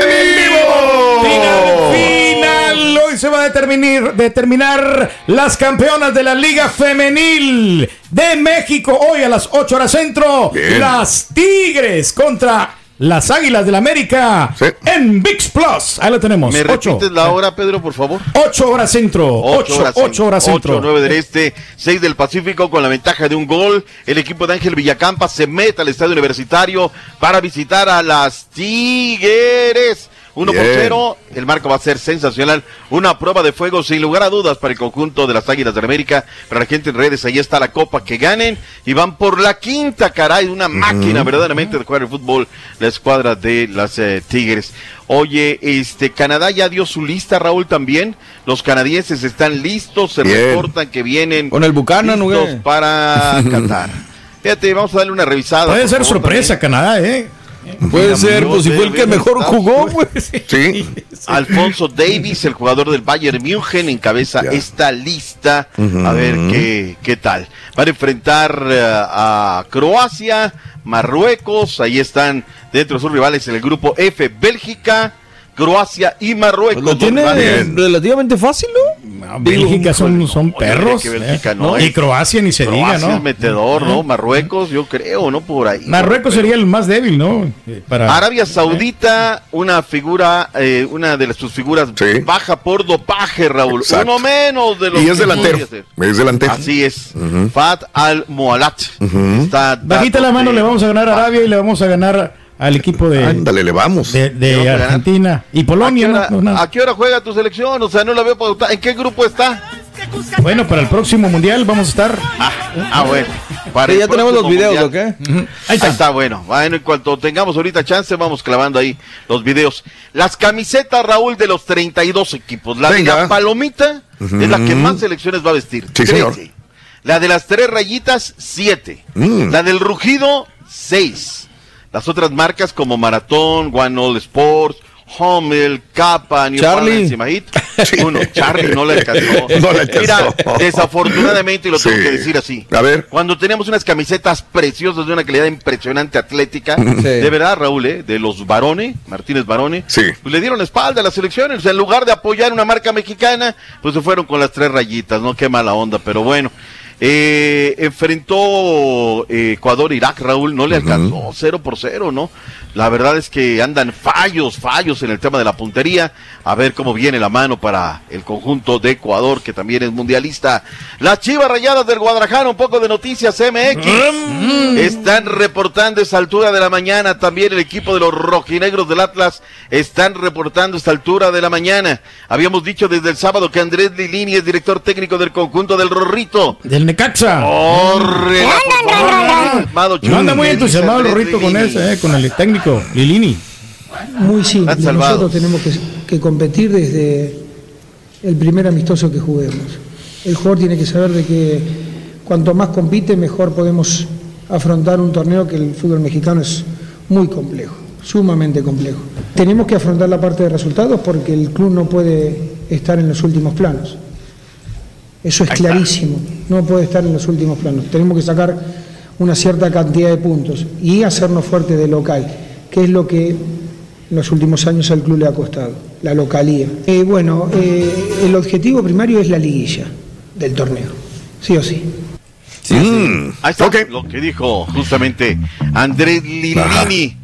Speaker 2: vivo!
Speaker 3: Final, final. Hoy se va a determinar, determinar las campeonas de la Liga Femenil de México. Hoy a las 8 horas centro.
Speaker 18: Bien.
Speaker 3: Las Tigres contra las Águilas del América
Speaker 18: Sí.
Speaker 3: en VIX Plus. Ahí lo tenemos.
Speaker 2: ¿Me
Speaker 3: 8,
Speaker 2: repites la hora, Pedro, por favor?
Speaker 3: 8 horas centro. 8 8 horas centro.
Speaker 2: 9 del Este, 6 del Pacífico con la ventaja de un gol. El equipo de Ángel Villacampa se mete al estadio universitario para visitar a las Tigres. 1 por
Speaker 18: Bien.
Speaker 2: 0, el marco va a ser sensacional. Una prueba de fuego sin lugar a dudas para el conjunto de las Águilas de la América. Para la gente en redes, ahí está la copa que ganen. Y van por la quinta, caray, una máquina verdaderamente de jugar el fútbol, la escuadra de las eh, Tigres. Oye, este Canadá ya dio su lista, Raúl, también. Los canadienses están listos, se
Speaker 18: Bien.
Speaker 2: reportan que vienen
Speaker 4: Con el Buchanan,
Speaker 2: listos para <laughs> Qatar. Fíjate, vamos a darle una revisada.
Speaker 3: Puede ser
Speaker 2: favor,
Speaker 3: sorpresa, Canadá, ¿eh?
Speaker 4: Puede
Speaker 2: Mira,
Speaker 4: ser, pues si fue el que mejor jugó, güey.
Speaker 18: Sí.
Speaker 2: Alfonso Davis, el jugador del Bayern München, encabeza esta lista. A ver qué, qué tal. Van a enfrentar eh, a Croacia, Marruecos. Ahí están dentro de sus rivales en el grupo F, Bélgica, Croacia y Marruecos.
Speaker 4: Lo tiene relativamente fácil, ¿no?
Speaker 3: Bélgica son, son perros.
Speaker 2: Bélgica
Speaker 3: ¿eh?
Speaker 2: no
Speaker 3: y Croacia ni se diga,
Speaker 2: Croacia
Speaker 3: ¿no?
Speaker 2: es metedor, ¿no? Marruecos, yo creo, ¿no? Por ahí.
Speaker 3: Marruecos sería el más débil, ¿no? Eh, Para...
Speaker 2: Arabia Saudita, una figura, eh, una de sus figuras baja por dopaje, Raúl.
Speaker 18: Exacto.
Speaker 2: Uno menos de los
Speaker 18: Y es delantero. Es delantero.
Speaker 2: Así es. Fat al Moalat. Está
Speaker 3: Bajita la mano,
Speaker 2: de-
Speaker 3: le vamos a ganar a Arabia y le vamos a ganar al equipo de,
Speaker 18: Ándale, le vamos.
Speaker 3: de. Argentina y
Speaker 2: ¿A qué,
Speaker 3: Polonia.
Speaker 2: hora,
Speaker 3: ¿no? No, nada.
Speaker 2: a qué hora juega tu selección? O sea, no la veo pautada. ¿En qué grupo está?
Speaker 3: Bueno, para el próximo mundial vamos a estar.
Speaker 2: Ah, bueno. Para
Speaker 4: Sí,
Speaker 2: el
Speaker 4: ya tenemos los videos,
Speaker 2: mundial.
Speaker 4: ¿ok?
Speaker 3: Ujú.
Speaker 2: Ahí está. bueno. Bueno, en cuanto tengamos ahorita chance, vamos clavando ahí los videos. Las camisetas, Raúl, de los 32 equipos. La
Speaker 18: Venga.
Speaker 2: de la palomita es la que más selecciones va a vestir.
Speaker 18: Sí, señor.
Speaker 2: 13. La de las tres rayitas, 7.
Speaker 18: Mm.
Speaker 2: La del rugido, 6. Las otras marcas como Maratón, One All Sports, Hummel, Kappa, New
Speaker 4: Charlie. <laughs>
Speaker 2: Uno, Charlie no le alcanzó. <laughs>
Speaker 18: No le alcanzó.
Speaker 2: Mira, desafortunadamente, y lo tengo que decir así.
Speaker 18: A ver.
Speaker 2: Cuando tenemos unas camisetas preciosas de una calidad impresionante atlética,
Speaker 4: Sí.
Speaker 2: de verdad, Raúl, ¿eh? de los Barone, Martínez Barone,
Speaker 18: Sí.
Speaker 2: pues le dieron la espalda a las elecciones. O sea, en lugar de apoyar una marca mexicana, pues se fueron con las tres rayitas, ¿no? Qué mala onda, pero bueno. Eh, enfrentó eh, Ecuador-Irak, Raúl, no le alcanzó, cero por cero, ¿no? La verdad es que andan fallos, fallos en el tema de la puntería. A ver cómo viene la mano para el conjunto de Ecuador, que también es mundialista. Las chivas rayadas del Guadalajara, un poco de noticias MX. Están reportando esta altura de la mañana. También el equipo de los rojinegros del Atlas están reportando esta altura de la mañana. Habíamos dicho desde el sábado que Andrés Lilini es director técnico del conjunto del Rorrito.
Speaker 3: Del Necaxa.
Speaker 2: ¡Corre!
Speaker 3: No anda muy entusiasmado el Rorrito con ese, eh, con el técnico, Lilini.
Speaker 19: Muy simple. Nosotros tenemos que, que competir desde el primer amistoso que juguemos. El jugador tiene que saber de que cuanto más compite, mejor podemos afrontar un torneo que el fútbol mexicano es muy complejo, sumamente complejo. Tenemos que afrontar la parte de resultados porque el club no puede estar en los últimos planos. Eso es clarísimo, no puede estar en los últimos planos. Tenemos que sacar una cierta cantidad de puntos y hacernos fuerte de local, que es lo que en los últimos años al club le ha costado, la localía. Eh, bueno, eh, el objetivo primario es la liguilla del torneo, sí o sí.
Speaker 18: Mm.
Speaker 2: Ahí está lo que dijo justamente Andrés Lilini.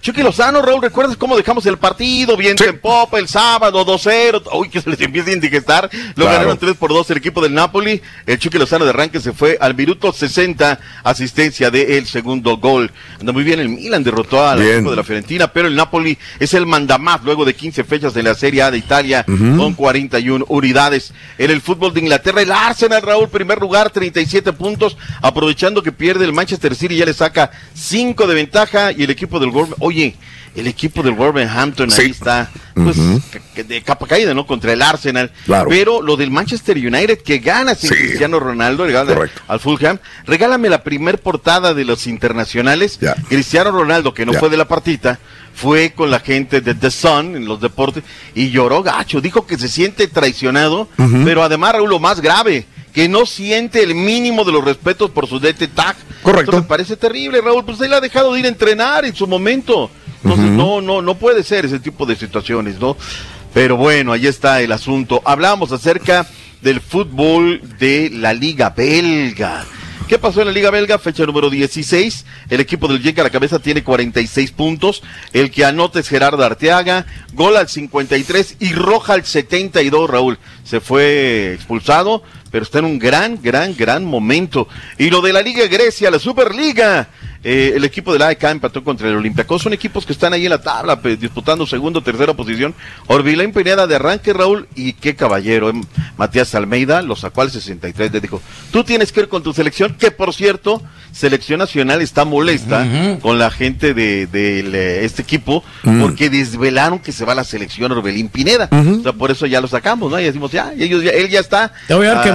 Speaker 2: Chucky Lozano, Raúl, ¿recuerdas cómo dejamos el partido? Viento en popa el sábado, 2-0. Uy, que se les empieza a indigestar. Lo
Speaker 18: Claro.
Speaker 2: ganaron 3 por 2 el equipo del Napoli. El Chucky Lozano de arranque se fue al minuto 60, asistencia del segundo gol. Anda muy bien el Milan, derrotó al
Speaker 18: Bien.
Speaker 2: equipo de la Fiorentina, pero el Napoli es el mandamás luego de 15 fechas de la Serie A de Italia con 41 unidades. En el fútbol de Inglaterra, el Arsenal, Raúl, primer lugar, 37 puntos, aprovechando que pierde el Manchester City, ya le saca 5 de ventaja y el equipo del Wolverhampton, oye, el equipo del Wolverhampton ahí está, pues, de capa caída, ¿no? Contra el Arsenal.
Speaker 18: Claro.
Speaker 2: Pero lo del Manchester United que gana sin
Speaker 18: Sí.
Speaker 2: Cristiano Ronaldo, le gana
Speaker 18: Correcto.
Speaker 2: al Fulham. Regálame la primer portada de los internacionales. Cristiano Ronaldo, que no fue de la partita, fue con la gente de The Sun en los deportes y lloró gacho. Dijo que se siente traicionado, pero además, Raúl, lo más grave, que no siente el mínimo de los respetos por su DT tag.
Speaker 18: Correcto.
Speaker 2: Esto me parece terrible, Raúl. Pues él ha dejado de ir a entrenar en su momento. Entonces, no, no, no puede ser ese tipo de situaciones, ¿no? Pero bueno, ahí está el asunto. Hablábamos acerca del fútbol de la Liga Belga. ¿Qué pasó en la Liga Belga? Fecha número 16. El equipo del Genk a la cabeza tiene 46 puntos. El que anota es Gerardo Arteaga. Gol al 53 y roja al 72, Raúl. Se fue expulsado, pero está en un gran, gran, gran momento. Y lo de la Liga Grecia, la Superliga. Eh, el equipo del AEK empató contra el Olympiacos. Son equipos que están ahí en la tabla, pues, disputando segundo, tercera posición. Orbilén Pineda de arranque, Raúl, y qué caballero. eh, Matías Almeida lo sacó al 63. Le dijo, tú tienes que ir con tu selección, que por cierto, selección nacional está molesta con la gente de, eh, este equipo,
Speaker 18: Mm.
Speaker 2: porque desvelaron que se va la selección Orbelín Pineda. O sea, por eso ya lo sacamos, ¿no? Y decimos, ya, ellos ya- él ya está.
Speaker 3: Te voy a dar
Speaker 2: ah,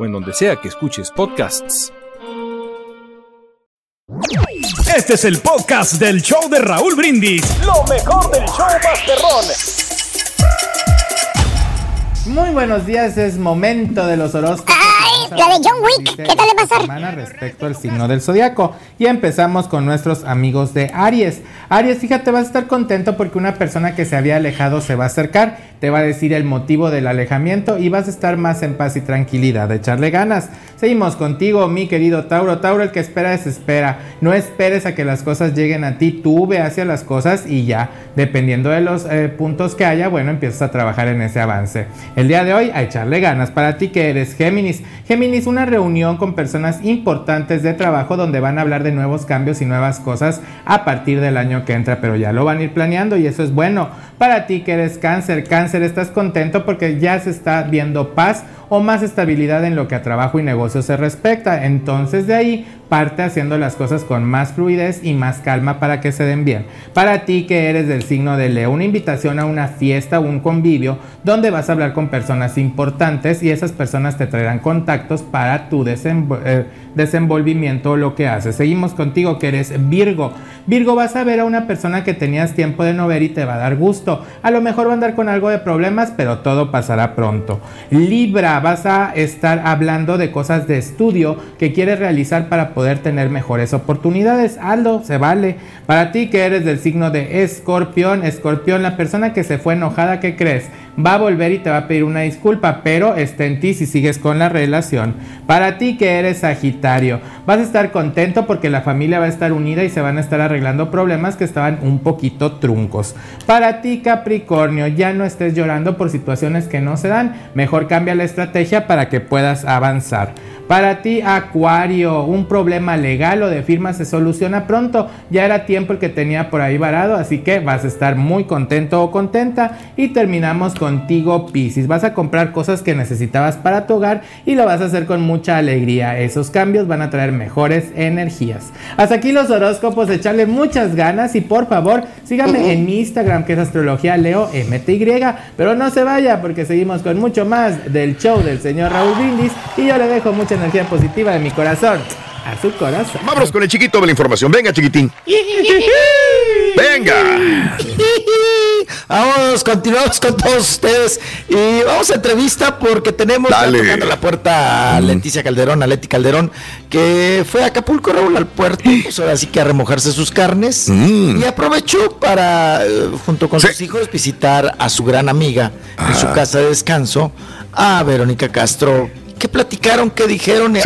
Speaker 20: o en donde sea que escuches podcasts.
Speaker 11: Este es el podcast del show de Raúl Brindis. Lo mejor del show Masterrón.
Speaker 21: Muy buenos días, es momento de los horóscopos.
Speaker 13: La de John Wick, ¿qué tal le pasar?
Speaker 21: Respecto al signo del zodiaco. Y empezamos con nuestros amigos de Aries. Aries, fíjate, vas a estar contento porque una persona que se había alejado se va a acercar, te va a decir el motivo del alejamiento y vas a estar más en paz y tranquilidad, de echarle ganas. Seguimos contigo, mi querido Tauro. Tauro, el que espera desespera. No esperes a que las cosas lleguen a ti, tú ve hacia las cosas y ya, dependiendo de los eh, puntos que haya, bueno, empiezas a trabajar en ese avance. El día de hoy, a echarle ganas. Para ti que eres Géminis. Géminis, una reunión con personas importantes de trabajo donde van a hablar de nuevos cambios y nuevas cosas a partir del año que entra, pero ya lo van a ir planeando y eso es bueno. Para ti que eres cáncer, cáncer, estás contento porque ya se está viendo paz o más estabilidad en lo que a trabajo y negocio se respecta. Entonces de ahí parte haciendo las cosas con más fluidez y más calma para que se den bien. Para ti que eres del signo de Leo, una invitación a una fiesta o un convivio donde vas a hablar con personas importantes y esas personas te traerán contactos para tu eh, desenvolvimiento o lo que haces. Seguimos contigo que eres Virgo. Virgo vas a ver a una persona que tenías tiempo de no ver y te va a dar gusto. A lo mejor va a andar con algo de problemas, pero todo pasará pronto. Libra, vas a estar hablando de cosas de estudio que quieres realizar para poder tener mejores oportunidades. Hazlo, se vale. Para ti que eres del signo de Escorpión, Escorpión, la persona que se fue enojada, ¿qué crees? Va a volver y te va a pedir una disculpa, pero está en ti si sigues con la relación. Para ti que eres Sagitario, vas a estar contento porque la familia va a estar unida y se van a estar arreglando problemas que estaban un poquito truncos. Para ti Capricornio, ya no estés llorando por situaciones que no se dan, mejor cambia la estrategia para que puedas avanzar. Para ti, Acuario, un problema legal o de firma se soluciona pronto. Ya era tiempo el que tenía por ahí varado, así que vas a estar muy contento o contenta. Y terminamos contigo, Piscis. Vas a comprar cosas que necesitabas para tu hogar y lo vas a hacer con mucha alegría. Esos cambios van a traer mejores energías. Hasta aquí los horóscopos, echarle muchas ganas y por favor, síganme en mi Instagram que es astrología leo MTY. Pero no se vaya porque seguimos con mucho más del show del señor Raúl Brindis y yo le dejo mucha energía positiva de mi corazón a su corazón.
Speaker 18: Vámonos con el chiquito de la información. Venga, chiquitín. <laughs> Venga.
Speaker 4: Vamos, continuamos con todos ustedes y vamos a entrevista porque tenemos tocando la puerta a Leticia Calderón, a Leti Calderón, que fue a Acapulco, Raúl, al puerto, pues ahora sí que a remojarse sus carnes
Speaker 18: Mm.
Speaker 4: y aprovechó para, eh, junto con sus hijos, visitar a su gran amiga en su
Speaker 18: Ah.
Speaker 4: casa de descanso, a Verónica Castro. ¿Qué platicaron? ¿Qué dijeron?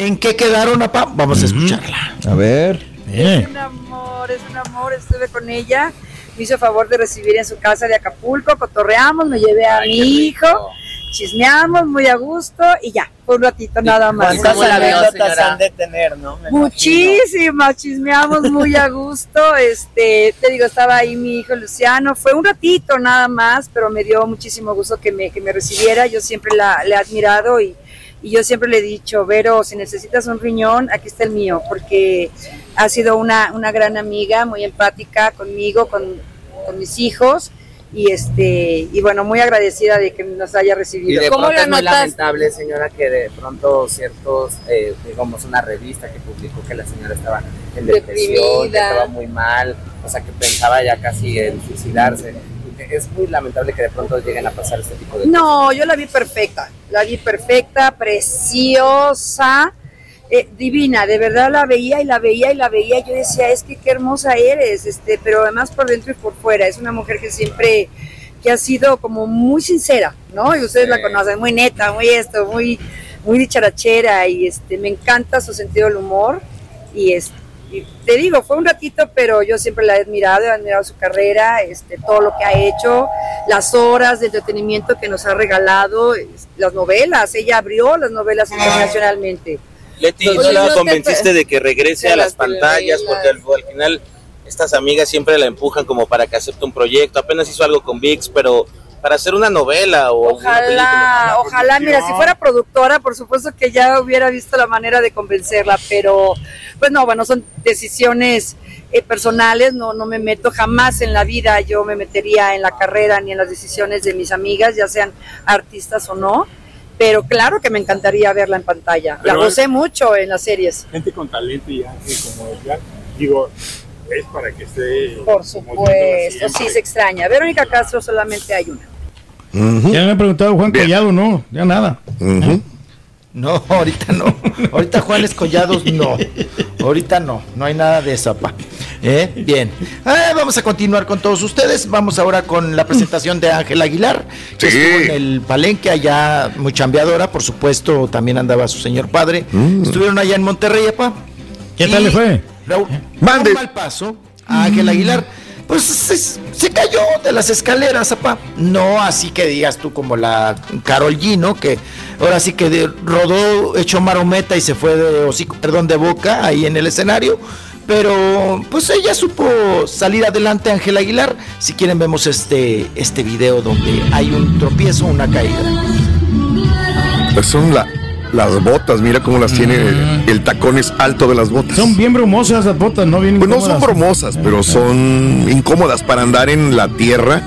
Speaker 4: ¿En qué quedaron, papá? Vamos a escucharla.
Speaker 22: A ver.
Speaker 4: Eh.
Speaker 23: Es un amor, es un amor. Estuve con ella. Me hizo favor de recibir en su casa de Acapulco. Cotorreamos, me llevé a mi hijo. Chismeamos muy a gusto y ya, fue un ratito nada más.
Speaker 16: ¿Cuántas anécdotas han de tener, no? Me
Speaker 23: Muchísimas, chismeamos muy a gusto. Este, te digo, estaba ahí mi hijo Luciano. Fue un ratito nada más, pero me dio muchísimo gusto que me, que me recibiera. Yo siempre la, le he admirado y, y yo siempre le he dicho, Vero, si necesitas un riñón, aquí está el mío, porque ha sido una, una gran amiga, muy empática conmigo, con, con mis hijos. Y este y bueno, muy agradecida de que nos haya
Speaker 16: Y
Speaker 23: recibido.
Speaker 16: de pronto es muy lamentable, señora, que de pronto ciertos, eh, digamos, una revista que publicó que la señora estaba en depresión, que
Speaker 23: Deprimida.
Speaker 16: estaba muy mal, o sea, que pensaba ya casi en suicidarse. Es muy lamentable que de pronto lleguen a pasar este tipo de
Speaker 23: No, yo la vi perfecta, la vi perfecta, preciosa, eh, divina, de verdad la veía y la veía y la veía, yo decía, es que qué hermosa eres, este, pero además por dentro y por fuera, es una mujer que siempre, que ha sido como muy sincera, ¿no? Y ustedes la conocen, muy neta, muy esto, muy, muy dicharachera y este, me encanta su sentido del humor y este, y te digo, fue un ratito, pero yo siempre la he admirado, he admirado su carrera, este, todo lo que ha hecho, las horas de entretenimiento que nos ha regalado, es- las novelas, ella abrió las novelas internacionalmente.
Speaker 22: Leti, ¿no la
Speaker 23: no
Speaker 22: convenciste de que regrese
Speaker 23: de
Speaker 22: a las
Speaker 23: las
Speaker 22: pantallas? Porque al, al final estas amigas siempre la empujan como para que acepte un proyecto. Apenas hizo algo con VIX, pero para hacer una novela o una película.
Speaker 23: Ojalá, ojalá, mira, si fuera productora, por supuesto que ya hubiera visto la manera de convencerla, pero pues no, bueno, son decisiones eh, personales, no, no me meto jamás en la vida, yo me metería en la carrera ni en las decisiones de mis amigas, ya sean artistas o no, pero claro que me encantaría verla en pantalla, la gocé mucho en las series.
Speaker 24: Gente con talento y ángel como ella, digo, es para que esté.
Speaker 23: Por supuesto, sí se extraña. Verónica Castro solamente hay una.
Speaker 3: Ya me ha preguntado Juan Collado, no, ya nada.
Speaker 25: No, ahorita no. Ahorita Juanes Collados no. Ahorita no. No hay nada de eso, pa. ¿Eh? Bien. Ah, vamos a continuar con todos ustedes. Vamos ahora con la presentación de Ángel Aguilar, que estuvo en el palenque allá, muy chambeadora, por supuesto, también andaba su señor padre. Estuvieron allá en Monterrey, pa.
Speaker 3: ¿Qué tal le fue?
Speaker 25: Raúl, un mal paso a Ángel Aguilar. Pues se, cayó de las escaleras, apa. No así que digas tú como la Carol G, ¿no? Que ahora sí que de- rodó, echó marometa y se fue de hocico, perdón, de boca ahí en el escenario. Pero pues ella supo salir adelante, Ángel Aguilar. Si quieren vemos este, este video donde hay un tropiezo, una caída.
Speaker 1: Son la- las botas, mira cómo las tiene. El, el tacón es alto de las botas.
Speaker 3: Son bien bromosas las botas, ¿no? Bien
Speaker 1: Pues no son bromosas, pero son incómodas para andar en la tierra.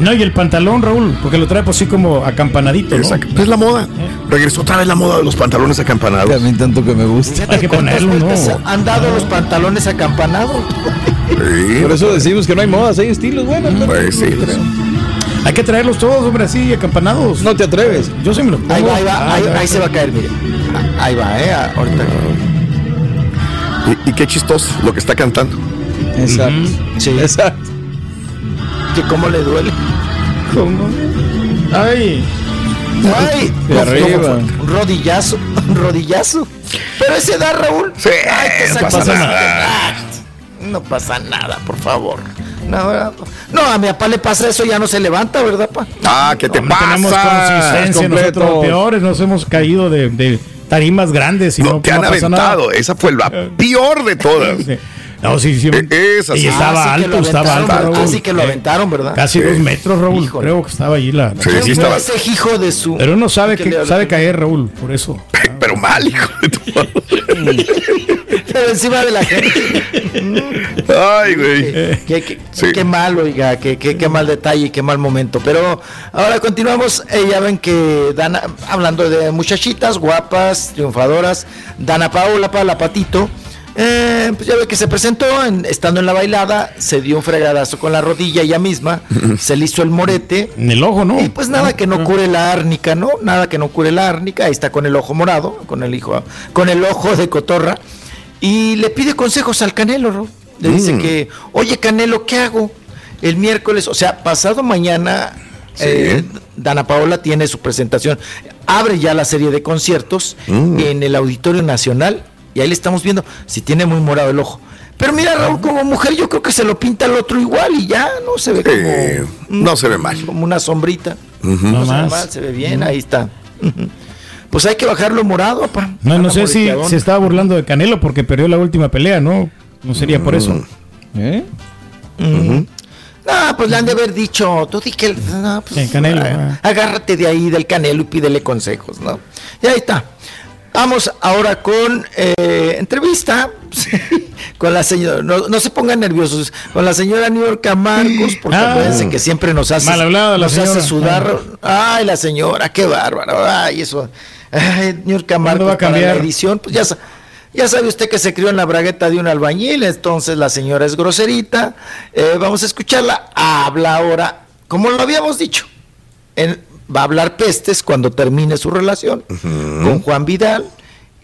Speaker 3: No, y el pantalón, Raúl, porque lo trae pues así como acampanadito, ¿no?
Speaker 1: Exacto. Es la moda. Regresó otra vez la moda de los pantalones acampanados. A
Speaker 4: mí tanto que me gusta.
Speaker 3: Hay que ponerlo, ¿no?
Speaker 25: Han dado los pantalones acampanados.
Speaker 4: Por eso decimos que no hay modas, hay estilos buenos. ¿no?
Speaker 1: Pues sí.
Speaker 3: Hay que traerlos todos, hombre, así, acampanados.
Speaker 4: No te atreves.
Speaker 3: Yo sí me los pongo.
Speaker 25: Ahí va, ahí va,
Speaker 3: Ah,
Speaker 25: ahí, ahí se va a caer, mire. Ah, Ahí va, eh. ah, Ahorita.
Speaker 1: Y, y qué chistoso lo que está cantando.
Speaker 4: Exacto.
Speaker 25: Sí.
Speaker 4: Exacto.
Speaker 25: Que cómo le duele.
Speaker 3: ¿Cómo? Ay.
Speaker 25: Ay,
Speaker 4: arriba.
Speaker 25: Un rodillazo, un <laughs> rodillazo. Pero ese da, Raúl.
Speaker 1: Sí,
Speaker 25: Ay,
Speaker 1: no pasa nada.
Speaker 25: Ah, No pasa nada, por favor. No, no, a mi papá le pasa eso, ya no se levanta, ¿verdad, pa?
Speaker 1: Ah, ¿qué te
Speaker 3: No tenemos
Speaker 1: pasa?
Speaker 3: consistencia,
Speaker 1: Completo.
Speaker 3: nosotros peores, nos hemos caído de, de tarimas grandes y no,
Speaker 1: No, te
Speaker 3: no
Speaker 1: han
Speaker 3: pasa nada.
Speaker 1: aventado. Esa fue la peor de todas. <laughs>
Speaker 3: No, sí, sí.
Speaker 1: E- Esa
Speaker 3: Y estaba
Speaker 25: Ah,
Speaker 3: alto, estaba alto. Raúl.
Speaker 25: Ah, sí que lo
Speaker 3: Eh,
Speaker 25: aventaron, ¿verdad?
Speaker 3: Casi
Speaker 1: Sí.
Speaker 3: dos metros, Raúl.
Speaker 25: Híjole.
Speaker 3: Creo que estaba allí la.
Speaker 1: Sí, sí estaba.
Speaker 25: Ese hijo de su.
Speaker 3: Pero uno sabe
Speaker 25: que
Speaker 3: sabe caer, Raúl, por eso.
Speaker 1: Pero mal, hijo de tu <laughs>
Speaker 25: Pero encima de la gente.
Speaker 1: Ay, güey.
Speaker 25: Qué, qué-
Speaker 1: Sí.
Speaker 25: qué mal, oiga, qué, qué, qué mal detalle, qué mal momento. Pero ahora continuamos. Eh, ya ven que Dana, hablando de muchachitas guapas, triunfadoras, Dana Paola para la patito. Eh, pues ya ve que se presentó en- estando en la bailada, se dio un fregadazo con la rodilla ella misma, <laughs> se le hizo el morete.
Speaker 3: En el ojo, ¿no?
Speaker 25: Y pues nada que no cure la árnica, ¿no? Nada que no cure la árnica. Ahí está con el ojo morado, con el hijo, con el ojo de cotorra. Y le pide consejos al Canelo, ¿no? Le dice
Speaker 1: Mm.
Speaker 25: que, oye Canelo, ¿qué hago? El miércoles, o sea, pasado mañana,
Speaker 1: Sí.
Speaker 25: eh, Dana Paola tiene su presentación. Abre ya la serie de conciertos
Speaker 1: Mm.
Speaker 25: en el Auditorio Nacional. Y ahí le estamos viendo si tiene muy morado el ojo. Pero mira, Raúl, como mujer, yo creo que se lo pinta el otro igual y ya, ¿no? Se ve
Speaker 1: Eh,
Speaker 25: como.
Speaker 1: no se ve mal.
Speaker 25: Como una sombrita.
Speaker 1: Ujú.
Speaker 25: No se ve
Speaker 3: más.
Speaker 25: mal, se ve bien, ahí está. <laughs> Pues hay que bajarlo morado, papá.
Speaker 3: No, no sé si se estaba burlando de Canelo porque perdió la última pelea, ¿no? No sería por eso.
Speaker 25: Mm.
Speaker 3: ¿Eh?
Speaker 25: Ujú. No, pues le han de haber dicho, tú di que... No, pues,
Speaker 3: El Canelo,
Speaker 25: ah,
Speaker 3: ah.
Speaker 25: Agárrate de ahí del Canelo y pídele consejos, ¿no? Y ahí está. Vamos ahora con eh, entrevista <laughs> con la señora, no, no se pongan nerviosos, con la señora New York Marcos, porque
Speaker 3: Ah.
Speaker 25: acuérdense que siempre nos hace,
Speaker 3: Mal
Speaker 25: nos hace sudar. Ay, la señora, qué bárbaro. Ay, eso. Ay, New York Marcos
Speaker 3: va a
Speaker 25: para la edición, pues ya, ya sabe usted que se crió en la bragueta de un albañil, entonces la señora es groserita. Eh, vamos a escucharla. Habla ahora, como lo habíamos dicho, en- va a hablar pestes cuando termine su relación con Juan Vidal.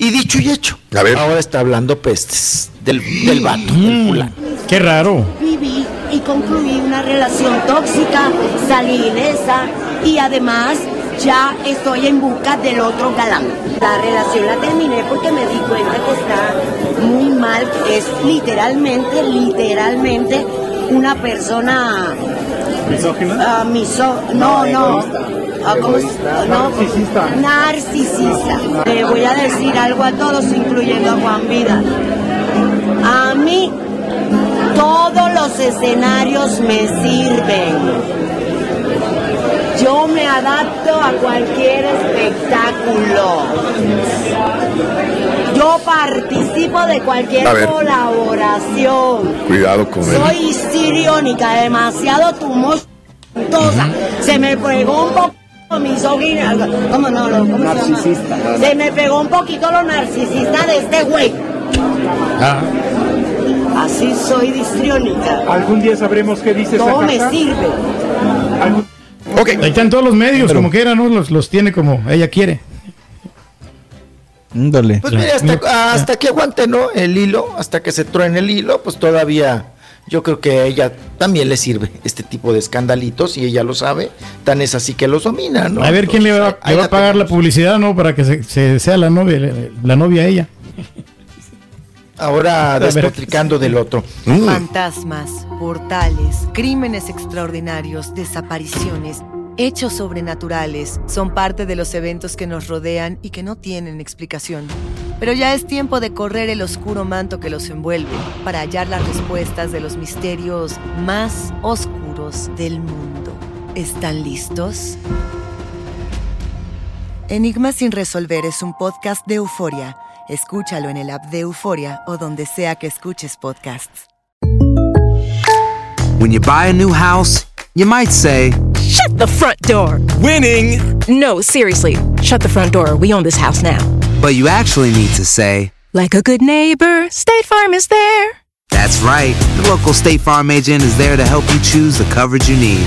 Speaker 25: Y dicho y hecho,
Speaker 1: A ver.
Speaker 25: ahora está hablando pestes del, del vato, del fulano.
Speaker 3: Qué raro.
Speaker 26: viví y concluí una relación tóxica, salí ilesa y además ya estoy en busca del otro galán. La relación la terminé porque me di cuenta que está muy mal, es literalmente, literalmente una persona
Speaker 24: ¿Misógina?
Speaker 26: miso- no, no, ¿cómo se- no, narcisista. Le voy a decir algo a todos, incluyendo a Juan Vida. A mí todos los escenarios me sirven. Yo me adapto a cualquier espectáculo. Yo participo de cualquier colaboración.
Speaker 1: Cuidado con él.
Speaker 26: Soy histriónica, demasiado tumosa. Se me pegó un poco misógina. ¿Cómo no? no? ¿Cómo se llama? Se me pegó un poquito lo narcisista de este güey. Así soy histriónica.
Speaker 24: Algún día sabremos qué dice esa
Speaker 26: me sirve.
Speaker 3: Ahí están todos los medios, como quiera, ¿no? Los, los tiene como ella quiere.
Speaker 4: Dale.
Speaker 25: Pues mira, hasta, hasta que aguante, ¿no? El hilo, hasta que se truene el hilo, pues todavía yo creo que a ella también le sirve este tipo de escandalitos y ella lo sabe. Tan es así que los domina, ¿no?
Speaker 3: A ver quién le va,
Speaker 25: Entonces, ahí-
Speaker 3: le va
Speaker 25: ahí
Speaker 3: a pagar la publicidad, ¿no? Para que se, se- sea la novia, la novia a ella.
Speaker 25: Ahora despotricando del otro.
Speaker 7: Fantasmas, portales, crímenes extraordinarios, desapariciones, hechos sobrenaturales son parte de los eventos que nos rodean y que no tienen explicación. Pero ya es tiempo de correr el oscuro manto que los envuelve para hallar las respuestas de los misterios más oscuros del mundo. ¿Están listos? Enigma sin resolver es un podcast de euforia. Escúchalo en el app de Euforia o donde sea que escuches podcasts.
Speaker 27: When you buy a new house, you might say,
Speaker 28: Shut the front door. Winning. No, seriously. Shut the front door. We own this house now.
Speaker 27: But you actually need to say,
Speaker 28: Like a good neighbor, State Farm is there.
Speaker 27: That's right. The local State Farm agent is there to help you choose the coverage you need.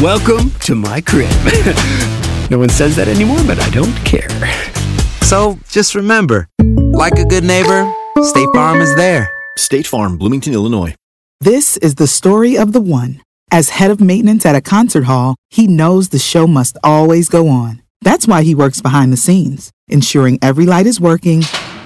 Speaker 29: Welcome to my crib. <laughs> no one says that anymore, but I don't care.
Speaker 27: So just remember, like a good neighbor, State Farm is there.
Speaker 30: State Farm, Bloomington, Illinois.
Speaker 8: This is the story of the one. As head of maintenance at a concert hall, he knows the show must always go on. That's why he works behind the scenes, ensuring every light is working,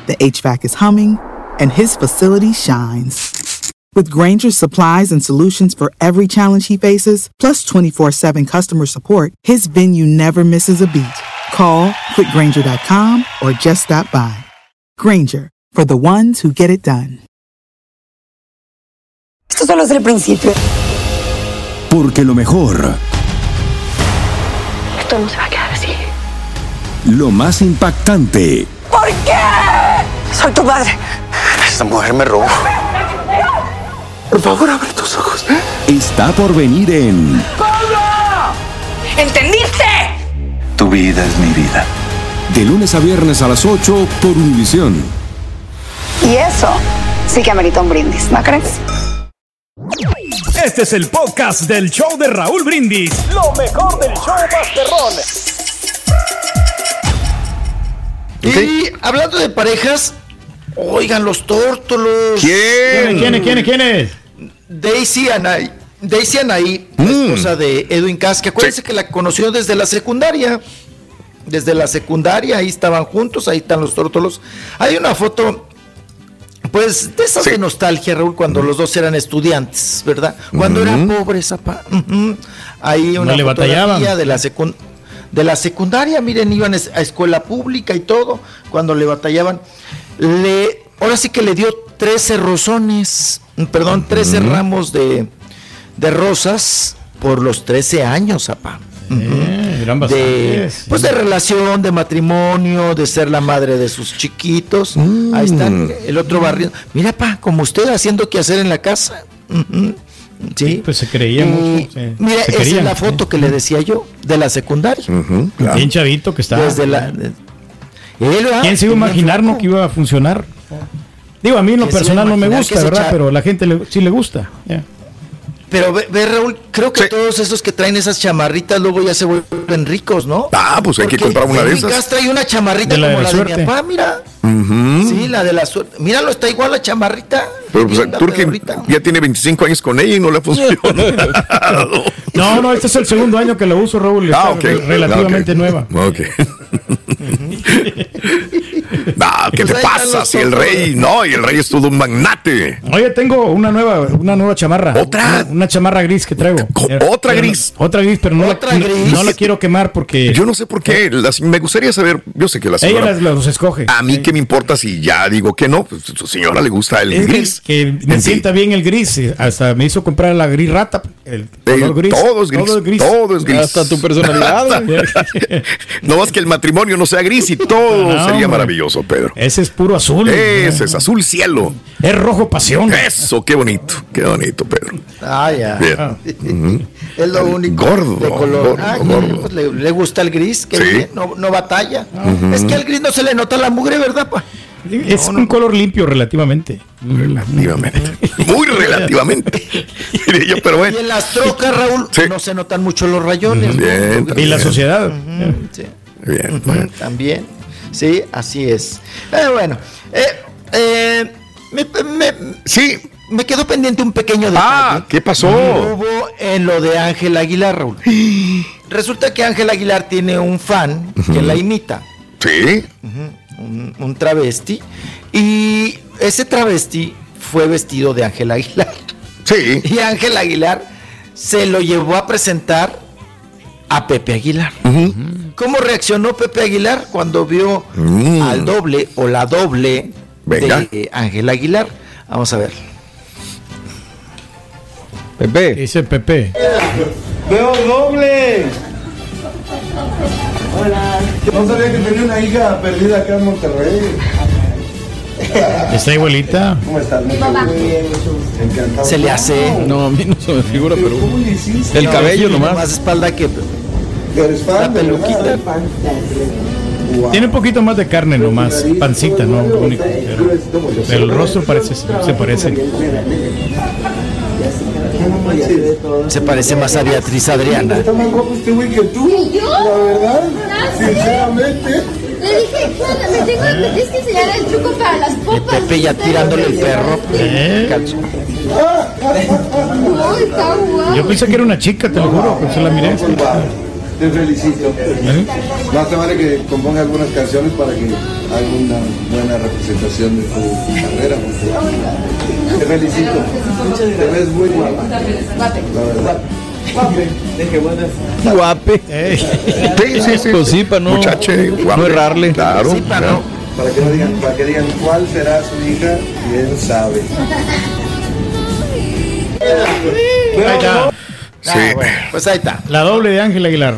Speaker 8: the HVAC is humming, and his facility shines. With Granger's supplies and solutions for every challenge he faces, plus 24 7 customer support, his venue never misses a beat. Call quickgranger.com or just stop by. Granger, for the ones who get it done.
Speaker 9: Esto solo es el principio.
Speaker 11: Porque lo mejor,
Speaker 9: Esto no se va a quedar así.
Speaker 11: Lo más impactante,
Speaker 9: ¿Por qué? Soy tu padre.
Speaker 30: Esta mujer me robó. Por favor, abre tus ojos.
Speaker 11: está por venir en
Speaker 9: ¡Pablo! ¿Entendiste?
Speaker 30: Tu vida es mi vida.
Speaker 11: De lunes a viernes a las 8 por Univisión.
Speaker 9: Y eso sí que amerita un brindis, ¿no crees?
Speaker 11: Este es el podcast del show de Raúl Brindis.
Speaker 28: Lo mejor del show Masterrón.
Speaker 25: Y hablando de parejas, oigan los tórtolos.
Speaker 3: ¿Quién? ¿Quién es? ¿Quién es? ¿Quién es?
Speaker 25: Daisy Anaí. Daisy Anaí, la esposa de Edwin Cass, que acuérdense que la conoció desde la secundaria. Desde la secundaria, ahí estaban juntos, ahí están los tórtolos. Hay una foto, pues, de esas de nostalgia, Raúl, cuando los dos eran estudiantes, ¿verdad? Cuando eran pobres. Ujú. Ahí una
Speaker 3: No le
Speaker 25: fotografía
Speaker 3: batallaban.
Speaker 25: de la secundaria. De la secundaria, miren, iban a escuela pública y todo, cuando le batallaban. Le, ahora sí que le dio 13 rosones, perdón, 13 ramos de, de rosas por los 13 años, apa.
Speaker 3: Eh, eran
Speaker 25: de, pues de relación, de matrimonio, de ser la madre de sus chiquitos. Ahí están, el otro barrio. Mira, pa, como usted haciendo que hacer en la casa. Sí.
Speaker 3: Pues se creía
Speaker 25: Y,
Speaker 3: mucho. se-
Speaker 25: Mira,
Speaker 3: se
Speaker 25: esa
Speaker 3: querían,
Speaker 25: es la foto que le decía yo de la secundaria.
Speaker 3: Bien chavito que estaba.
Speaker 25: Desde la- de- Él, ah,
Speaker 3: ¿Quién se iba a imaginar no, que iba a funcionar? Digo, a mí en lo
Speaker 25: ¿Quién se iba a
Speaker 3: personal no me gusta, ¿verdad? Pero a la gente le- sí le gusta. ya.
Speaker 25: Pero ve, ve, Raúl, creo que todos esos que traen esas chamarritas luego ya se vuelven ricos, ¿no?
Speaker 1: Ah, pues hay que comprar una de esas.
Speaker 25: Cass trae una chamarrita
Speaker 1: De la de
Speaker 25: como
Speaker 1: la
Speaker 25: la de mi
Speaker 1: suerte.
Speaker 25: papá, mira. Sí, la de la suerte. Míralo, está igual la chamarrita.
Speaker 1: Pero pues, Turki ya tiene 25 años con ella y no le funciona. <laughs>
Speaker 3: No, no, este es el segundo año que lo uso, Raúl.
Speaker 1: Ah,
Speaker 3: está
Speaker 1: ok.
Speaker 3: re- Relativamente
Speaker 1: Ok.
Speaker 3: nueva.
Speaker 1: Ok. <laughs> No, <laughs> ¿qué te
Speaker 3: Pues están
Speaker 1: pasa? Si el rey, no, y el rey es todo un magnate.
Speaker 3: Oye, tengo una nueva, una nueva chamarra. ¿Otra? Una, una chamarra gris que traigo.
Speaker 1: ¿Otra
Speaker 3: Pero no-
Speaker 1: gris?
Speaker 3: otra gris, pero no, la,
Speaker 1: ¿Otra
Speaker 3: no-
Speaker 1: gris?
Speaker 3: no la quiero quemar porque...
Speaker 1: Yo no sé por qué. las- me gustaría saber, yo sé que la
Speaker 3: Ella
Speaker 1: señora...
Speaker 3: las, los escoge.
Speaker 1: A mí qué me importa si ya digo que no, pues su señora le gusta el
Speaker 3: Es que-
Speaker 1: gris.
Speaker 3: Que, me sienta bien el gris. Hasta me hizo comprar la gris rata. El color
Speaker 1: Eh,
Speaker 3: gris.
Speaker 1: todo es gris, todo es gris.
Speaker 3: Hasta tu personalidad. <laughs>
Speaker 1: no más que el matrimonio no sea gris y todo
Speaker 3: No,
Speaker 1: sería
Speaker 3: hombre.
Speaker 1: maravilloso, Pedro.
Speaker 3: Ese es puro azul.
Speaker 1: Ese es azul cielo.
Speaker 3: Es rojo pasión.
Speaker 1: Eso, qué bonito, qué bonito, Pedro.
Speaker 25: Ah, ya.
Speaker 1: Bien. Ujú.
Speaker 25: Es lo único
Speaker 1: Gordo,
Speaker 25: de color.
Speaker 1: gordo,
Speaker 25: Ah,
Speaker 1: gordo.
Speaker 25: pues le, le gusta el gris, que
Speaker 1: Sí.
Speaker 25: bien, no, no batalla.
Speaker 1: Ujú.
Speaker 25: Es que al gris no se le nota la mugre, ¿verdad? pa?
Speaker 3: Es un color limpio relativamente.
Speaker 1: Relativamente. <laughs> Muy relativamente. <laughs> Pero
Speaker 25: Y
Speaker 1: bueno.
Speaker 25: en las trocas, Raúl, no se notan mucho los rayones. ¿no?
Speaker 1: Bien,
Speaker 3: Y la sociedad.
Speaker 25: Sí.
Speaker 1: Bien, bueno.
Speaker 25: También. Sí, así es. Eh, bueno, eh, eh, me, me-
Speaker 1: sí.
Speaker 25: me quedó pendiente un pequeño detalle.
Speaker 1: Ah, ¿qué pasó?
Speaker 25: que Hubo en lo de Ángel Aguilar, Raúl. <gasps> Resulta que Ángel Aguilar tiene un fan que la imita.
Speaker 1: Sí.
Speaker 25: Ujú, un, un travesti. Y ese travesti fue vestido de Ángel Aguilar. <laughs>
Speaker 1: Sí.
Speaker 25: Y Ángel Aguilar se lo llevó a presentar a Pepe Aguilar. ¿Cómo reaccionó Pepe Aguilar cuando vio
Speaker 1: Mm.
Speaker 25: al doble o la doble
Speaker 1: Venga.
Speaker 25: de eh, Ángel Aguilar? Vamos a ver.
Speaker 4: Pepe.
Speaker 3: Dice Pepe.
Speaker 31: ¡Veo doble! Hola. No sabía que tenía una hija perdida acá en Monterrey.
Speaker 3: Está igualita.
Speaker 31: ¿Cómo estás? Muy bien, encantado.
Speaker 25: Se le hace.
Speaker 4: No, a mí no se me figura, pero.
Speaker 31: ¿Cómo le hiciste?
Speaker 4: El cabello nomás.
Speaker 25: Más espalda que
Speaker 31: Eres fan
Speaker 25: la peluquita.
Speaker 31: Wow.
Speaker 3: Tiene un poquito más de carne nomás. Pancita, ¿no? Lo único, pero, pero el rostro parece, se parece.
Speaker 25: Se parece más a Beatriz Adriana.
Speaker 31: Está más guapo este güey que tú. La verdad. Sinceramente.
Speaker 32: Le dije, "Juana, me, tengo, me tienes que enseñar el truco para las popas.
Speaker 25: Pepe ya tirándole el perro.
Speaker 3: ¿Eh?
Speaker 25: Cacho.
Speaker 32: No, está guapo.
Speaker 3: Yo pensé que era una chica, te lo juro, por eso la miré.
Speaker 31: Te felicito.
Speaker 3: ¿Eh?
Speaker 31: Más te vale que componga algunas canciones para que haga una buena representación de tu carrera. porque Te felicito. Te ves muy guapa. La verdad. Guape. Deje buenas.
Speaker 4: Guape.
Speaker 1: Sí, sí, sí.
Speaker 4: Pues sí, para no,
Speaker 1: Muchache, guape.
Speaker 4: no errarle.
Speaker 1: Claro.
Speaker 25: Sí, pa' no.
Speaker 31: Para que, no digan, para que digan cuál será su hija, quién sabe.
Speaker 3: Ahí está.
Speaker 1: Sí.
Speaker 25: Ah, bueno, pues ahí está.
Speaker 3: La doble de Ángel Aguilar.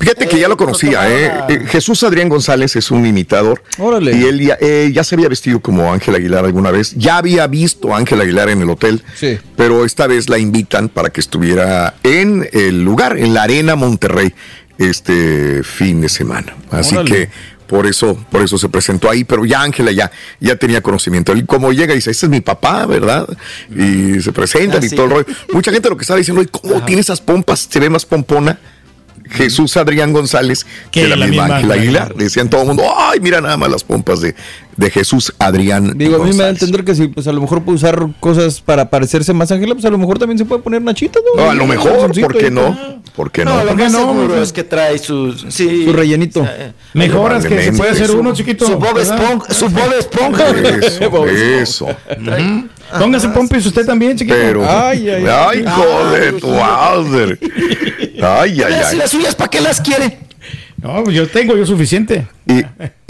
Speaker 1: Fíjate que ya lo conocía, ¿eh? Eh, Jesús Adrián González es un imitador.
Speaker 4: Órale.
Speaker 1: Y él ya, eh, ya se había vestido como Ángel Aguilar alguna vez. Ya había visto a Ángel Aguilar en el hotel.
Speaker 4: Sí.
Speaker 1: Pero esta vez la invitan para que estuviera en el lugar, en la Arena Monterrey, este fin de semana. Así
Speaker 4: Órale.
Speaker 1: que por eso, por eso se presentó ahí, pero ya Ángela ya, ya tenía conocimiento. Él como llega y dice, este es mi papá, ¿verdad? Y se presentan
Speaker 25: Ah,
Speaker 1: y
Speaker 25: sí.
Speaker 1: todo el rollo. Mucha gente lo que estaba diciendo, "Oye, ¿cómo tiene esas pompas? Se ve más pompona. Jesús Adrián González que la,
Speaker 3: la
Speaker 1: misma
Speaker 3: misma
Speaker 1: Ángela Aguilar. Decían todo el mundo, ay, mira nada más las pompas de, de Jesús Adrián
Speaker 4: Digo, a mí me da a
Speaker 1: González".
Speaker 4: entender que si pues a lo mejor puede usar cosas para parecerse más a Ángela, pues a lo mejor también se puede poner Nachita, ¿no?
Speaker 1: No, a lo mejor, ¿por qué no? ¿Por qué no?
Speaker 25: No, lo
Speaker 3: ¿Por qué
Speaker 25: más
Speaker 3: no,
Speaker 25: seguro
Speaker 3: mijo?
Speaker 25: es que trae sus, sí,
Speaker 4: Su rellenito.
Speaker 3: Mejoras que se puede hacer
Speaker 25: su-
Speaker 3: uno chiquito.
Speaker 25: Su Bob. Esponja. Su Bob Esponja.
Speaker 1: Eso, <laughs> eso.
Speaker 3: Póngase pompis usted también, chiquito.
Speaker 1: Pero, ay,
Speaker 4: Ay, ay, ay.
Speaker 1: joder, tu madre. Ay, ay,
Speaker 25: Si
Speaker 1: ay.
Speaker 25: las suyas, ¿para qué las quiere?
Speaker 3: No, pues yo tengo yo suficiente.
Speaker 1: Y,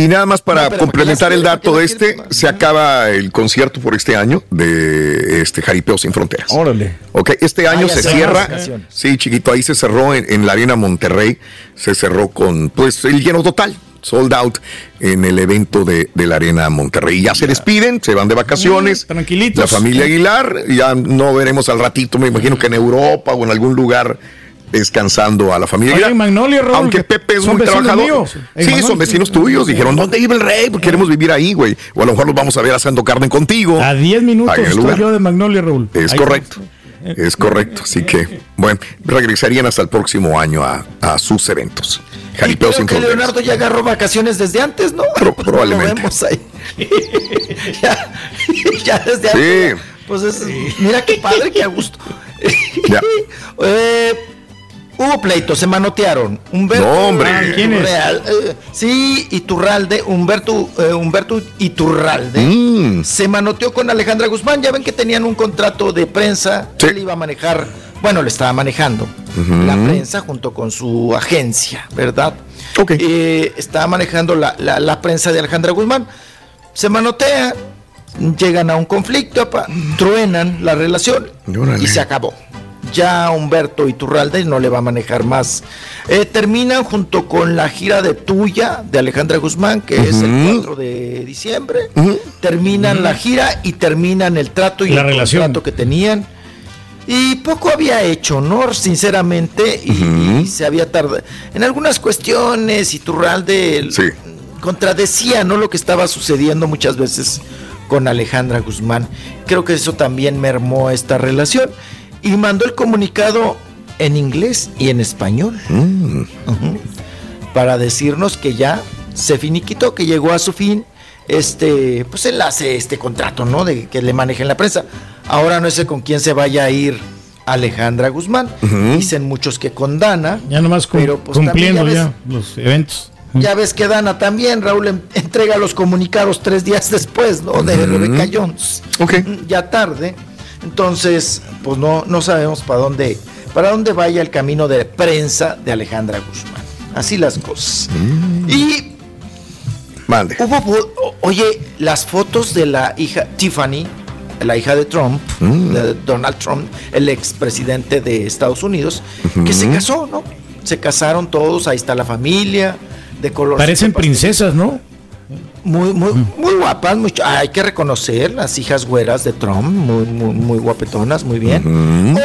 Speaker 1: y nada más para
Speaker 25: No,
Speaker 1: complementar
Speaker 25: ¿por qué
Speaker 1: el dato de este, se acaba el concierto por este año de este Jaripeo Sin Fronteras.
Speaker 4: Órale.
Speaker 1: Ok, este año se cierra. Sí, chiquito, ahí se cerró en, en la Arena Monterrey. Se cerró con, pues, el lleno total. Sold out en el evento de, de la Arena Monterrey. Ya se despiden, se van de vacaciones.
Speaker 3: Mm, tranquilitos.
Speaker 1: La familia Aguilar, ya no veremos al ratito, me imagino que en Europa o en algún lugar descansando a la familia
Speaker 3: Oye, Magnolia, Raúl,
Speaker 1: Aunque
Speaker 3: que
Speaker 1: Pepe es
Speaker 3: vecinos
Speaker 1: trabajador.
Speaker 3: míos.
Speaker 1: Sí,
Speaker 3: Magnolia,
Speaker 1: son vecinos tuyos. Dijeron, ¿dónde vive el rey? Pues queremos vivir ahí, güey. O a lo mejor los vamos a ver asando carne contigo.
Speaker 3: A 10 minutos estoy yo de Magnolia, Raúl.
Speaker 1: Es
Speaker 3: Ahí
Speaker 1: correcto. Es correcto. Así que, bueno, regresarían hasta el próximo año a, a sus eventos.
Speaker 25: Y
Speaker 1: Jaripeo sin
Speaker 25: que. Leonardo ya agarró vacaciones desde antes, ¿no?
Speaker 1: Pro- <laughs>
Speaker 25: Pues
Speaker 1: probablemente.
Speaker 25: Lo vemos ahí. <laughs> ya, <laughs> ya desde
Speaker 1: Sí.
Speaker 25: antes. Pues es, mira qué padre, qué a gusto.
Speaker 1: Ya.
Speaker 25: Eh, hubo pleito, se manotearon. Humberto
Speaker 1: No, hombre.
Speaker 25: Ah,
Speaker 1: ¿quién es?
Speaker 25: Real, eh, sí, Iturralde, Humberto, eh, Humberto Iturralde.
Speaker 1: Mm.
Speaker 25: Se manoteó con Alejandra Guzmán. Ya ven que tenían un contrato de prensa. Él iba a manejar, bueno, le estaba manejando la prensa junto con su agencia, ¿verdad? Eh, estaba manejando la, la- la prensa de Alejandra Guzmán. Se manotea, llegan a un conflicto, pa, truenan la relación y se acabó. Ya Humberto Iturralde no le va a manejar más. Eh, terminan junto con la gira de Tuya de Alejandra Guzmán, que es el 4 de diciembre. Terminan la gira y terminan el trato y
Speaker 3: La
Speaker 25: el
Speaker 3: relación.
Speaker 25: contrato que tenían. Y poco había hecho, ¿no? Sinceramente, y, y se había tardado. En algunas cuestiones, Iturralde contradecía, ¿no? Lo que estaba sucediendo muchas veces con Alejandra Guzmán. Creo que eso también mermó esta relación. Y mandó el comunicado en inglés y en español. Ujú. Para decirnos que ya se finiquitó, que llegó a su fin este, pues él hace este contrato, ¿no? De que le manejen la prensa. Ahora no sé con quién se vaya a ir Alejandra Guzmán. Dicen muchos que con Dana.
Speaker 3: Ya nomás cum-
Speaker 25: pero, pues,
Speaker 3: cumpliendo
Speaker 25: ya
Speaker 3: ya los eventos.
Speaker 25: Ya ves que Dana también, Raúl, entrega los comunicados tres días después, ¿no? De. Rebeca Jones. Ya tarde. Entonces, pues no, no sabemos para dónde, para dónde vaya el camino de prensa de Alejandra Guzmán. Así las cosas. Y
Speaker 1: Mande.
Speaker 25: hubo, oye, las fotos de la hija Tiffany, la hija de Trump, de Donald Trump, el expresidente de Estados Unidos, que se casó, ¿no? Se casaron todos, ahí está la familia, de color.
Speaker 3: Parecen princesas, ¿no?
Speaker 25: Muy, muy, muy guapas, muy ch- hay que reconocer las hijas güeras de Trump, muy, muy, muy guapetonas, muy bien.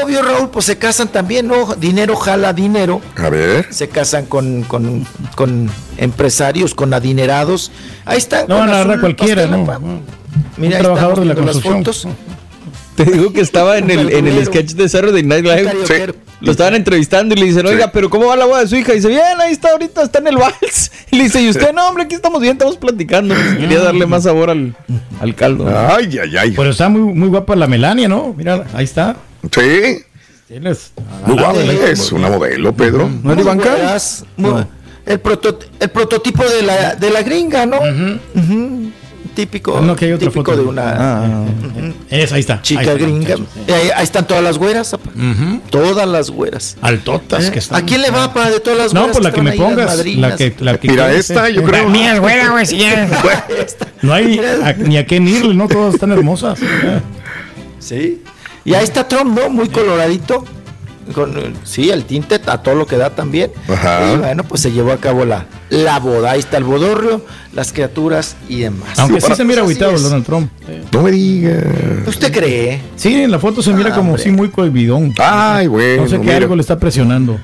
Speaker 25: Obvio, Raúl, pues se casan también, ¿no? Dinero jala dinero.
Speaker 1: A ver.
Speaker 25: Se casan con, con, con empresarios, con adinerados. Ahí están.
Speaker 3: No
Speaker 25: con
Speaker 3: van a agarrar
Speaker 25: azul
Speaker 3: cualquiera, ¿no?
Speaker 25: pa.
Speaker 3: Un
Speaker 25: Mira, ahí
Speaker 3: trabajador de la
Speaker 25: las fotos.
Speaker 4: Te digo que estaba en el, en el sketch de Saturday Night Live.
Speaker 25: karaoke.
Speaker 4: Lo estaban entrevistando y le dicen, oiga, pero ¿cómo va la boda de su hija? Y dice, bien, ahí está ahorita, está en el vals. <laughs> Y le dice, y usted, no, hombre, aquí estamos bien, estamos platicando. Pues, quería darle más sabor al, al caldo.
Speaker 1: Ay, ay, ay.
Speaker 3: Pero está muy, muy guapa la Melania, ¿no? Mira, ahí está.
Speaker 1: Sí.
Speaker 3: Tienes.
Speaker 1: Muy guapa. Es una modelo, Pedro.
Speaker 25: ¿No es Güeras, muy- El, el prototipo de la, de la gringa, ¿no? Ujú. Típico,
Speaker 3: No, que hay otra
Speaker 25: típico
Speaker 3: foto.
Speaker 25: de una
Speaker 3: Ah, Es, ahí está.
Speaker 25: chica
Speaker 3: ahí está,
Speaker 25: gringa. Eh, Ahí, ahí están todas las güeras, apa. todas las güeras.
Speaker 3: Altotas
Speaker 25: ¿Eh?
Speaker 3: que están.
Speaker 25: ¿A quién le va para de todas las
Speaker 3: No,
Speaker 25: güeras?
Speaker 3: pues la que me pongas. La que, la que
Speaker 1: Mira,
Speaker 3: quieres,
Speaker 1: esta,
Speaker 3: eh.
Speaker 1: yo creo.
Speaker 3: La mía es güera, güey, si. <laughs> No hay a- ni a qué irle, ¿no? Todas están hermosas.
Speaker 25: Sí. Y ahí está Trump, ¿no? Muy coloradito. Con, sí, el tinte a todo lo que da también.
Speaker 1: Ajá.
Speaker 25: Y bueno, pues se llevó a cabo la, la boda. Ahí está el bodorrio, las criaturas y demás.
Speaker 3: Aunque sí,
Speaker 25: Pues
Speaker 3: se mira
Speaker 25: así
Speaker 3: agüitado
Speaker 25: es.
Speaker 3: Donald Trump.
Speaker 1: No me diga.
Speaker 25: ¿Usted cree?
Speaker 3: Sí, en la foto se mira
Speaker 25: Ah,
Speaker 3: como
Speaker 25: hombre.
Speaker 3: sí muy cohibidón.
Speaker 1: Ay, bueno.
Speaker 3: No sé qué
Speaker 1: mira.
Speaker 3: algo le está presionando.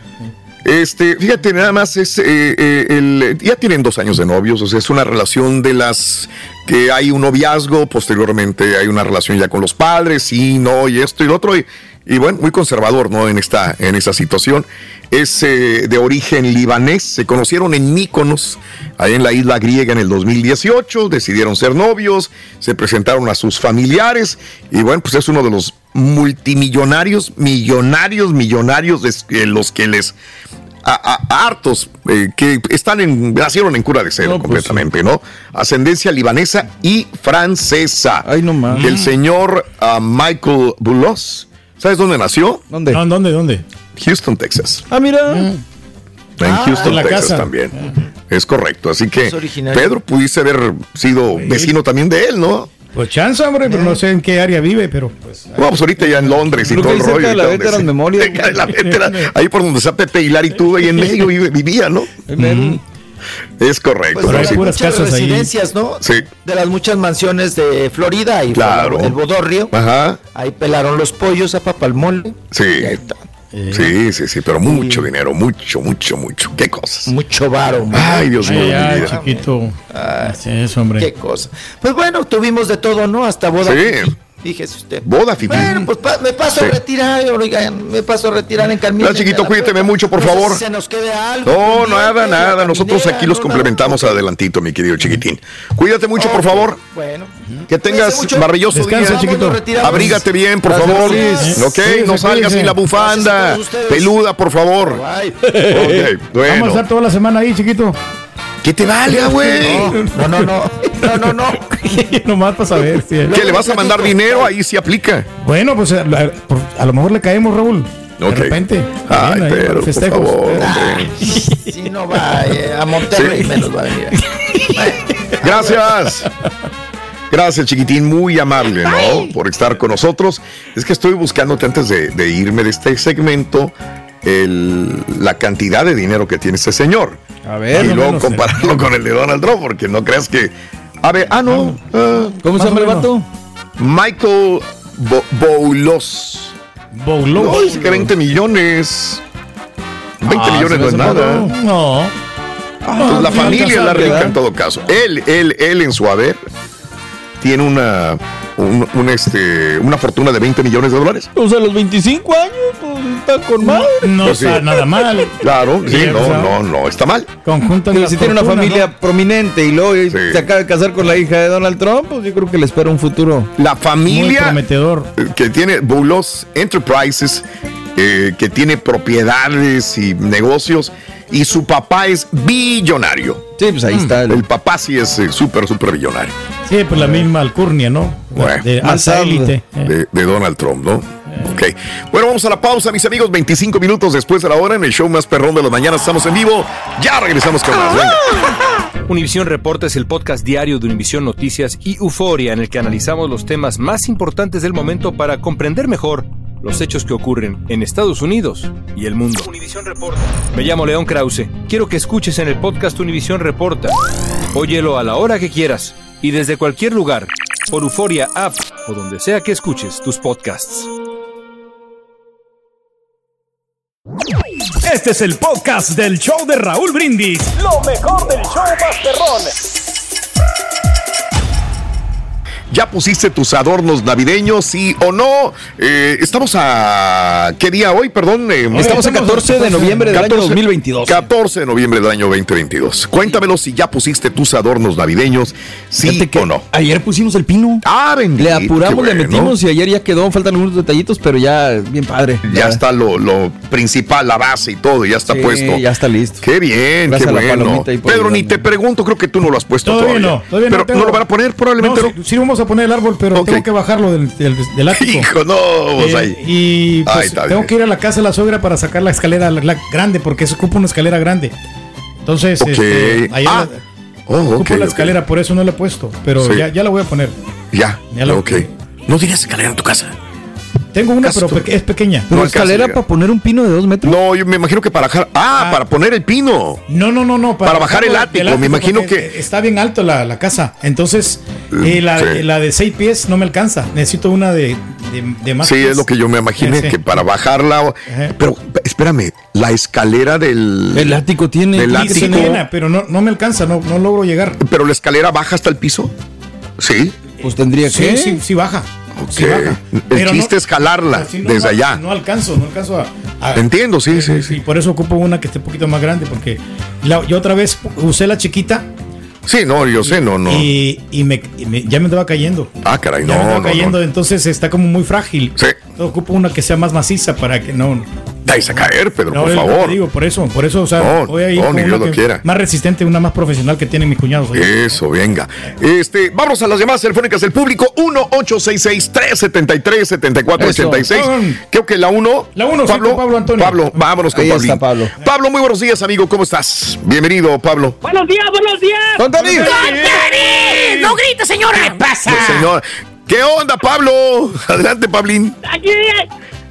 Speaker 1: Este, fíjate, nada más es eh, eh, el- ya tienen dos años de novios, o sea, es una relación de las que hay un noviazgo, posteriormente hay una relación ya con los padres, sí, no, y esto y lo otro, y, y bueno, muy conservador, ¿no? En esta, en esa situación. Es eh, de origen libanés, se conocieron en Míconos, ahí en la isla griega en el 2018, decidieron ser novios, se presentaron a sus familiares, y bueno, pues es uno de los multimillonarios, millonarios, millonarios de eh, los que les a, a- a hartos eh, que están en nacieron en cura de cero
Speaker 3: No, pues,
Speaker 1: completamente, ¿no? Ascendencia libanesa y francesa.
Speaker 4: Ay, no más.
Speaker 1: El señor ah, Michael Boulos. ¿Sabes dónde nació?
Speaker 4: ¿Dónde?
Speaker 3: No, ¿Dónde? ¿Dónde?
Speaker 1: Houston, Texas.
Speaker 4: Ah, mira.
Speaker 1: En
Speaker 3: Ah,
Speaker 1: Houston,
Speaker 3: en la
Speaker 1: Texas
Speaker 3: casa.
Speaker 1: también. Es correcto. Así que. Pedro pudiese haber sido vecino también de él, ¿no?
Speaker 3: Pues chance, hombre, pero no sé en qué área vive, pero pues.
Speaker 1: Bueno, pues ahorita ya en Londres y todo el
Speaker 4: ahí
Speaker 1: rollo.
Speaker 4: de la Veteran
Speaker 1: cerca de la Veteran, <laughs> ahí por donde está Pepe Hilar y tú, ahí en medio vive- <laughs> vivía, ¿no? Es correcto.
Speaker 25: Pues
Speaker 3: Pero hay puras
Speaker 25: muchas
Speaker 3: casas ahí.
Speaker 25: residencias, ¿no?
Speaker 1: Sí.
Speaker 25: De las muchas mansiones de Florida y
Speaker 1: Claro.
Speaker 25: el bodorrio.
Speaker 1: Ajá.
Speaker 25: Ahí pelaron los pollos a papalmole.
Speaker 1: Sí.
Speaker 25: Está.
Speaker 1: Sí, sí, sí, pero mucho dinero, mucho, mucho, mucho. ¿Qué cosas?
Speaker 25: Mucho varo. man.
Speaker 1: Ay, Dios mío,
Speaker 3: Ay, chiquito.
Speaker 25: Ah,
Speaker 3: Así es, hombre.
Speaker 25: Qué cosa. Pues bueno, tuvimos de todo, ¿no? Hasta boda.
Speaker 1: Sí.
Speaker 25: Fíjese usted.
Speaker 1: Boda, Fifi.
Speaker 25: Bueno, pues pa- me paso
Speaker 1: Sí.
Speaker 25: a retirar, oigan, me paso a retirar en Carmina.
Speaker 1: Ya, chiquito, cuídate mucho, por favor.
Speaker 25: se nos quede algo.
Speaker 1: No, nada, nada. Nosotros aquí los
Speaker 25: no,
Speaker 1: complementamos adelantito, mi querido chiquitín. Cuídate mucho, por favor.
Speaker 25: Bueno.
Speaker 1: Que tengas maravilloso
Speaker 25: Descansa,
Speaker 1: día.
Speaker 25: chiquito.
Speaker 1: Abrígate bien, por
Speaker 25: Gracias,
Speaker 1: favor.
Speaker 25: Luis.
Speaker 1: Ok, no salgas sin la bufanda. Peluda, por favor.
Speaker 25: Bye.
Speaker 1: Ok, <laughs>
Speaker 3: Vamos a
Speaker 1: bueno.
Speaker 3: estar toda la semana ahí, chiquito.
Speaker 1: ¿Qué te valga, güey?
Speaker 25: No, no, no. No, no, no. <laughs>
Speaker 3: Nomás para saber.
Speaker 1: ¿Qué le vas a mandar dinero? Ahí sí aplica.
Speaker 3: Bueno, pues a, a- por- a lo mejor le caemos, Raúl. De repente.
Speaker 1: Ay,
Speaker 3: Bien,
Speaker 1: pero, por favor.
Speaker 25: Si no va eh, a Monterrey,
Speaker 1: Sí.
Speaker 25: menos va a venir. <laughs>
Speaker 1: Gracias. Gracias, chiquitín, muy amable, ¿no? Por estar con nosotros. Es que estoy buscándote antes de, de irme de este segmento el- la cantidad de dinero que tiene este señor.
Speaker 4: A ver,
Speaker 1: y
Speaker 4: no
Speaker 1: luego
Speaker 4: menos,
Speaker 1: compararlo con el de Donald Trump, porque no creas que. A ver, ah, no. ah,
Speaker 4: ¿Cómo se llama el vato?
Speaker 1: Michael Bo- Boulos.
Speaker 3: Boulos.
Speaker 1: No, dice que 20 millones. 20
Speaker 4: Ah,
Speaker 1: millones no es
Speaker 4: hace
Speaker 1: nada.
Speaker 3: No.
Speaker 1: Pues la familia es la rica en todo caso. Él, él, él en su haber tiene una, un, un, este, una fortuna de 20 millones de dólares.
Speaker 4: O sea, los 25 años, pues está con madre.
Speaker 3: No
Speaker 1: Pues sí.
Speaker 3: está nada mal.
Speaker 1: Claro, sí, no, no, no, está mal.
Speaker 3: Conjunto
Speaker 4: si tiene una familia prominente y luego
Speaker 1: Sí.
Speaker 4: se acaba de casar con la hija de Donald Trump, pues yo creo que le espera un futuro.
Speaker 1: La
Speaker 3: Muy
Speaker 1: familia
Speaker 3: prometedor.
Speaker 1: eh, que tiene Boulos Enterprises, eh, que tiene propiedades y negocios, y su papá es billonario.
Speaker 4: Sí, pues ahí está.
Speaker 1: El papá sí es eh, súper, súper billonario.
Speaker 3: Sí, pues la misma alcurnia, ¿no?
Speaker 1: Bueno,
Speaker 3: de
Speaker 4: más
Speaker 3: alta
Speaker 4: alto.
Speaker 3: élite. eh.
Speaker 1: de, de Donald Trump, ¿no? Ok. Bueno, vamos a la pausa, mis amigos. 25 minutos después de la hora en el show más perrón de las mañanas. Estamos en vivo. Ya regresamos con más. Venga. <laughs>
Speaker 33: Univisión Reporta es el podcast diario de Univisión Noticias y Euforia en el que analizamos los temas más importantes del momento para comprender mejor los hechos que ocurren en Estados Unidos y el mundo. Me llamo León Krause. Quiero que escuches en el podcast Univisión Reporta. Óyelo a la hora que quieras y desde cualquier lugar por Euforia App o donde sea que escuches tus podcasts.
Speaker 11: Este es el podcast del show de Raúl Brindis. Lo mejor del show Masterrón.
Speaker 1: ¿Ya pusiste tus adornos navideños, sí o no? Eh, estamos a... ¿Qué día hoy? Perdón. eh,
Speaker 4: Estamos a 14 de noviembre del año 2022.
Speaker 1: 14 de noviembre del año 2022. Cuéntamelo si ya pusiste tus adornos navideños, sí
Speaker 4: que
Speaker 1: o no.
Speaker 4: Ayer pusimos el pino.
Speaker 1: Ah, bendito.
Speaker 4: Le apuramos, le metimos y ayer ya quedó. Faltan algunos detallitos, pero ya bien padre.
Speaker 1: Ya está lo, lo principal, la base y todo, ya está
Speaker 4: Sí,
Speaker 1: puesto.
Speaker 4: ya está listo.
Speaker 1: Qué bien,
Speaker 4: Gracias
Speaker 1: qué bueno. Pedro, ni te pregunto, creo que tú no lo has puesto
Speaker 3: Todavía
Speaker 1: todavía.
Speaker 3: no, todavía no
Speaker 1: Pero
Speaker 3: tengo-
Speaker 1: no lo van a poner probablemente.
Speaker 3: No,
Speaker 1: No,
Speaker 3: vamos a poner el árbol, pero tengo que bajarlo del, del, del ático.
Speaker 1: Hijo, no, pues
Speaker 3: Eh,
Speaker 1: ahí.
Speaker 3: Y pues, tengo que ir a la casa de la suegra para sacar la escalera la- la grande, porque se ocupa una escalera grande. Entonces,
Speaker 1: Ok.
Speaker 3: este, ayer
Speaker 1: Ah,
Speaker 3: la-
Speaker 1: Oh,
Speaker 3: ocupo la escalera, por eso no la he puesto. Pero
Speaker 1: Sí.
Speaker 3: ya, ya la voy a poner.
Speaker 1: Ya,
Speaker 3: Ya lo-
Speaker 1: ok. No tienes escalera en tu casa.
Speaker 3: Tengo una, pero es pequeña.
Speaker 4: Pero
Speaker 1: No
Speaker 4: escalera para poner un pino de dos metros.
Speaker 1: No, yo me imagino que para bajar. Ah,
Speaker 3: Ah.
Speaker 1: para poner el pino.
Speaker 3: No, no, no, no.
Speaker 1: Para bajar el ático, me imagino que-
Speaker 3: Está bien alto la, la casa. Entonces, eh, la,
Speaker 1: sí.
Speaker 3: la de seis pies no me alcanza. Necesito una de, de, de más
Speaker 1: Sí,
Speaker 3: pies.
Speaker 1: es lo que yo me imaginé,
Speaker 3: Sí, sí.
Speaker 1: que para bajarla.
Speaker 3: Ajá.
Speaker 1: Pero espérame, la escalera del.
Speaker 4: El ático tiene.
Speaker 1: Del
Speaker 3: Sí,
Speaker 1: ático.
Speaker 3: pero no, no me alcanza, no, no logro llegar.
Speaker 1: Pero la escalera baja hasta el piso. Sí.
Speaker 4: Pues tendría
Speaker 3: Sí,
Speaker 4: que.
Speaker 3: sí, sí baja.
Speaker 1: Ok.
Speaker 3: Sí baja.
Speaker 1: El
Speaker 3: Pero
Speaker 1: chiste
Speaker 3: no-
Speaker 1: es jalarla
Speaker 3: así no-
Speaker 1: desde allá.
Speaker 3: No alcanzo, no alcanzo a. a-
Speaker 1: Entiendo, sí, sí, sí.
Speaker 3: Y por eso ocupo una que esté un poquito más grande, porque la- yo otra vez usé la chiquita
Speaker 1: Sí, no, yo sé, no, no.
Speaker 3: y, y me, y me- ya me andaba cayendo.
Speaker 1: Ah, caray, no.
Speaker 3: ya me andaba
Speaker 1: no,
Speaker 3: cayendo,
Speaker 1: no.
Speaker 3: entonces está como muy frágil.
Speaker 1: Sí.
Speaker 3: Entonces ocupo una que sea más maciza para que no.
Speaker 1: Dais a caer, Pedro,
Speaker 3: no,
Speaker 1: por favor.
Speaker 3: te digo, por eso, por eso, o sea,
Speaker 1: No,
Speaker 3: voy a ir
Speaker 1: no, ni Dios lo quiera.
Speaker 3: más resistente, una más profesional que tienen mis cuñados. oye.
Speaker 1: Eso, venga. Este, vamos a las llamadas telefónicas del público. 1-866-373-7486.
Speaker 3: Eso.
Speaker 1: Creo que la 1.
Speaker 3: La uno, sí,
Speaker 1: Pablo,
Speaker 3: con Pablo Antonio.
Speaker 1: Pablo, vámonos con
Speaker 4: está Pablo.
Speaker 1: Pablo, muy buenos días, amigo. ¿Cómo estás? Bienvenido, Pablo.
Speaker 16: Buenos días, buenos días.
Speaker 4: ¡Con Tony!
Speaker 16: ¡No grite, señora! ¿Qué pasa?
Speaker 1: Señor. ¿Qué onda, Pablo? Adelante, Pablín.
Speaker 16: Aquí,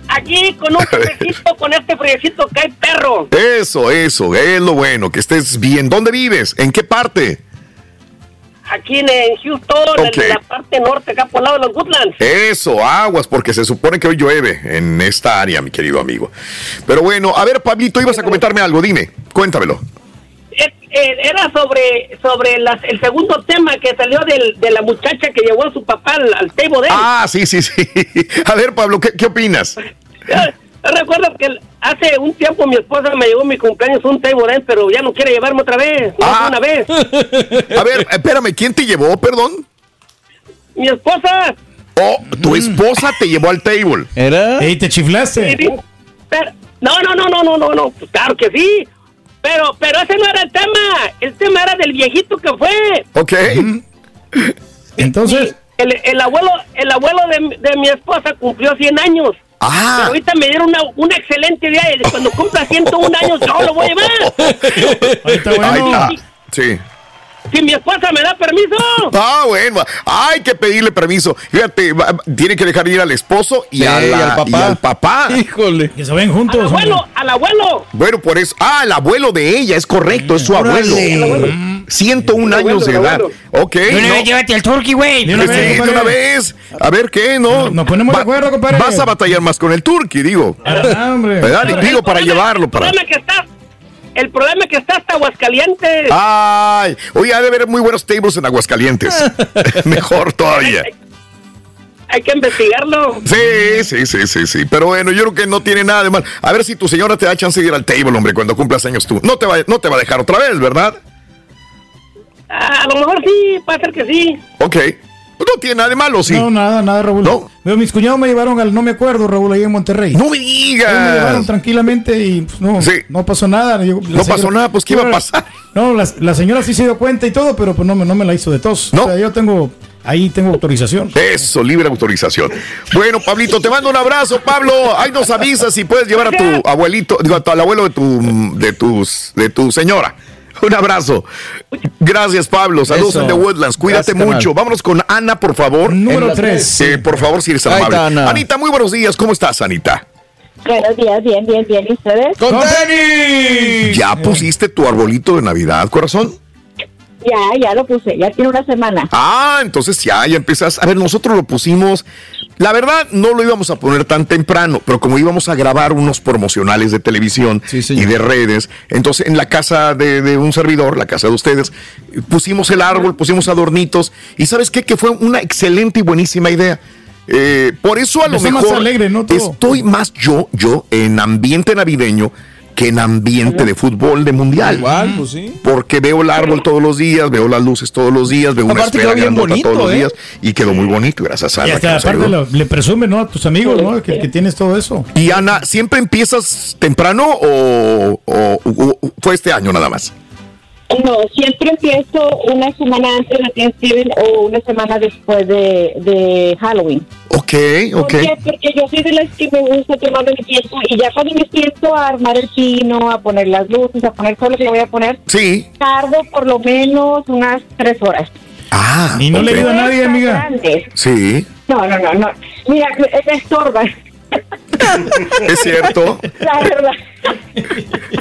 Speaker 16: aquí con un friecito, con este friecito que hay perro.
Speaker 1: Eso, eso, es lo bueno, que estés bien. ¿Dónde vives? ¿En qué parte?
Speaker 16: Aquí en, en Houston, en la parte norte, acá por el lado de los Woodlands.
Speaker 1: Eso, aguas, porque se supone que hoy llueve en esta área, mi querido amigo. Pero bueno, a ver, Pablito, ibas a comentarme algo, dime, cuéntamelo.
Speaker 34: Eh, era sobre sobre las, el segundo tema que salió del, de la muchacha que llevó a su papá al, al table de él.
Speaker 1: Ah, sí, sí, sí. <laughs> A ver, Pablo, ¿qué, qué opinas?
Speaker 34: Yo recuerdo que hace un tiempo mi esposa me llevó a mi cumpleaños un table dance, pero ya no quiere llevarme otra vez, no
Speaker 1: Ah.
Speaker 34: una vez. <laughs>
Speaker 1: A ver, espérame, ¿quién te llevó, perdón?
Speaker 34: Mi esposa.
Speaker 1: Oh, tu esposa te llevó al table.
Speaker 4: ¿Era?
Speaker 3: ¿Y te chiflaste?
Speaker 34: Sí, pero- no, no, no, no, no, no, no, pues claro que sí. Pero, pero ese no era el tema. El tema era del viejito que fue.
Speaker 1: Ok.
Speaker 3: Entonces.
Speaker 34: El, el abuelo, el abuelo de, de mi esposa cumplió 100 años.
Speaker 1: Ah.
Speaker 34: Pero ahorita me dieron una, una excelente idea. y Cuando cumpla 101 años, yo lo voy a llevar. <laughs>
Speaker 1: Ahí está. Sí.
Speaker 34: Si mi esposa me da permiso.
Speaker 1: Ah, bueno, hay que pedirle permiso. Fíjate, va- tiene que dejar ir al esposo y,
Speaker 4: Sí,
Speaker 1: a la-
Speaker 4: y al papá.
Speaker 1: y al papá.
Speaker 4: Híjole.
Speaker 3: Que se ven
Speaker 34: Al
Speaker 3: juntos.
Speaker 34: abuelo, al abuelo.
Speaker 1: Bueno, por eso. Ah, el abuelo de ella, es correcto, es su abuelo. Mm. 101 años de edad. Ok.
Speaker 3: De una
Speaker 1: no.
Speaker 3: vez llévate al turkey, güey. De una
Speaker 1: Sí,
Speaker 3: vez,
Speaker 1: de una vez. A ver qué, ¿no?
Speaker 3: Nos ponemos de acuerdo, compadre.
Speaker 1: Vas a batallar más con el turkey, digo.
Speaker 3: Ah, hombre.
Speaker 1: ¿Verdad? Digo, para llevarlo. Para...
Speaker 34: que está, el problema que está hasta Aguascalientes.
Speaker 1: Ay, oye, ha de haber muy buenos tables en Aguascalientes. <laughs> Mejor todavía.
Speaker 34: Hay que investigarlo.
Speaker 1: Sí, sí, sí, sí, sí. Pero bueno, yo creo que no tiene nada de mal. A ver si tu señora te da chance de ir al table, hombre, cuando cumplas años tú. No te va, no te va a dejar otra vez, ¿verdad?
Speaker 34: A lo mejor sí, puede ser que sí.
Speaker 1: Ok. No tiene nada de malo, sí.
Speaker 3: No, nada, nada, Raúl. Veo, mis cuñados me llevaron al, no me acuerdo, Raúl, ahí en Monterrey.
Speaker 1: No me digas.
Speaker 3: me llevaron tranquilamente y pues, no, no pasó nada. Yo-
Speaker 1: No pasó nada, pues, ¿qué iba a pasar?
Speaker 3: No, la, la señora sí se dio cuenta y todo, pero pues no, me- no me la hizo de tos. O sea, yo tengo, ahí tengo autorización.
Speaker 1: Eso, libre autorización. Bueno, Pablito, te mando un abrazo, Pablo. Ahí nos avisas si puedes llevar a tu abuelito, digo, a tu- al abuelo de tu, de tus, de tu señora. <laughs> Un abrazo. Gracias, Pablo. Saludos
Speaker 4: Eso.
Speaker 1: en The Woodlands. Cuídate
Speaker 4: Gracias,
Speaker 1: mucho. Vámonos con Ana, por favor.
Speaker 3: Número
Speaker 1: En la-
Speaker 3: tres.
Speaker 1: Eh, por favor, si eres amable.
Speaker 4: está, Ana.
Speaker 1: Anita, muy buenos días. ¿Cómo estás, Anita?
Speaker 32: Buenos días, bien, bien, bien. ¿Y ustedes?
Speaker 4: ¡Con tenis!
Speaker 1: ¿Ya pusiste tu arbolito de Navidad, corazón?
Speaker 32: Ya, ya lo puse, ya tiene una semana.
Speaker 1: Ah, entonces ya, ya empiezas. A ver, nosotros lo pusimos. La verdad, no lo íbamos a poner tan temprano, pero como íbamos a grabar unos promocionales de televisión y de redes, entonces en la casa de, de un servidor, la casa de ustedes, pusimos el árbol, pusimos adornitos. ¿Y sabes qué? Que fue una excelente y buenísima idea. Eh, por eso a lo
Speaker 3: Empezó más
Speaker 1: mejor
Speaker 3: alegre, ¿no?
Speaker 1: Estoy más yo, yo, en ambiente navideño que en ambiente de fútbol de mundial.
Speaker 4: Igual, pues sí.
Speaker 1: Porque veo el árbol todos los días, veo las luces todos los días, veo una esfera grandota
Speaker 4: bonito,
Speaker 1: todos los
Speaker 4: ¿eh?
Speaker 1: días y quedó muy bonito, gracias a
Speaker 3: Y
Speaker 1: Ana.
Speaker 3: hasta
Speaker 1: que nos
Speaker 3: aparte lo- le presume, ¿no? A tus amigos, ¿no? Que, que tienes todo eso.
Speaker 1: Y Ana, ¿siempre empiezas temprano o, o- o- o fue este año nada más?
Speaker 32: No, siempre empiezo una semana antes de Thanksgiving o una semana después de, de Halloween.
Speaker 1: Ok,
Speaker 32: ¿Por
Speaker 1: ok.
Speaker 32: qué? Porque yo soy de las que me gusta tomarme mi tiempo y ya cuando me siento a armar el pino, a poner las luces, a poner todo lo que le voy a poner,
Speaker 1: Sí.
Speaker 32: tardo por lo menos unas tres horas.
Speaker 1: Ah.
Speaker 3: Y no le ayuda a nadie, amiga.
Speaker 32: grandes.
Speaker 1: Sí,
Speaker 32: No, no, no, no. Mira, me estorba,
Speaker 1: es cierto.
Speaker 32: la verdad.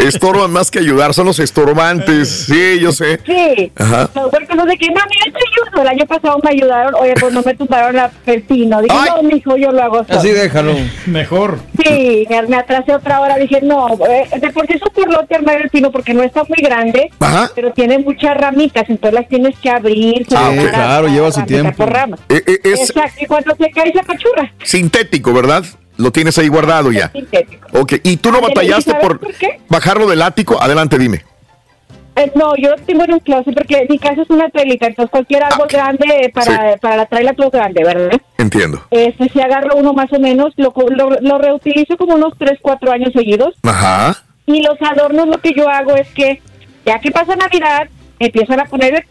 Speaker 1: Estorban más que ayudar, son los estorbantes. Sí, yo sé.
Speaker 32: Sí.
Speaker 1: Ajá.
Speaker 32: No, porque no sé qué, mami, yo te ayudo. El año pasado me ayudaron, oye, pues no me tumbaron la pepino. Dije,
Speaker 1: Ay.
Speaker 32: no, mijo, yo lo hago solo.
Speaker 4: Así déjalo.
Speaker 3: Mejor.
Speaker 32: Sí, me, atrasé otra hora. Dije, no, eh, de por sí es un armar el pino porque no está muy grande,
Speaker 1: Ajá.
Speaker 32: pero tiene muchas ramitas, entonces las tienes que abrir.
Speaker 1: Ah.
Speaker 4: Claro, lleva su tiempo.
Speaker 32: Por rama.
Speaker 1: Eh, eh, es
Speaker 32: Exacto, y cuando se cae se apachurra.
Speaker 1: sintético, ¿verdad? Lo tienes ahí guardado ya.
Speaker 32: Sintético.
Speaker 1: Ok, ¿y tú no
Speaker 32: Ándale, ¿y
Speaker 1: batallaste por bajarlo del ático? Adelante, dime.
Speaker 32: Eh, no, yo lo tengo en un closet porque mi casa es una trailita, entonces cualquier árbol
Speaker 1: ok.
Speaker 32: grande para, para la traila todo grande, ¿verdad?
Speaker 1: Entiendo.
Speaker 32: Este, si agarro uno más o menos, lo, lo, lo reutilizo como unos 3, 4 años seguidos.
Speaker 1: Ajá.
Speaker 32: Y los adornos lo que yo hago es que, ya que pasa Navidad, empiezan a poner el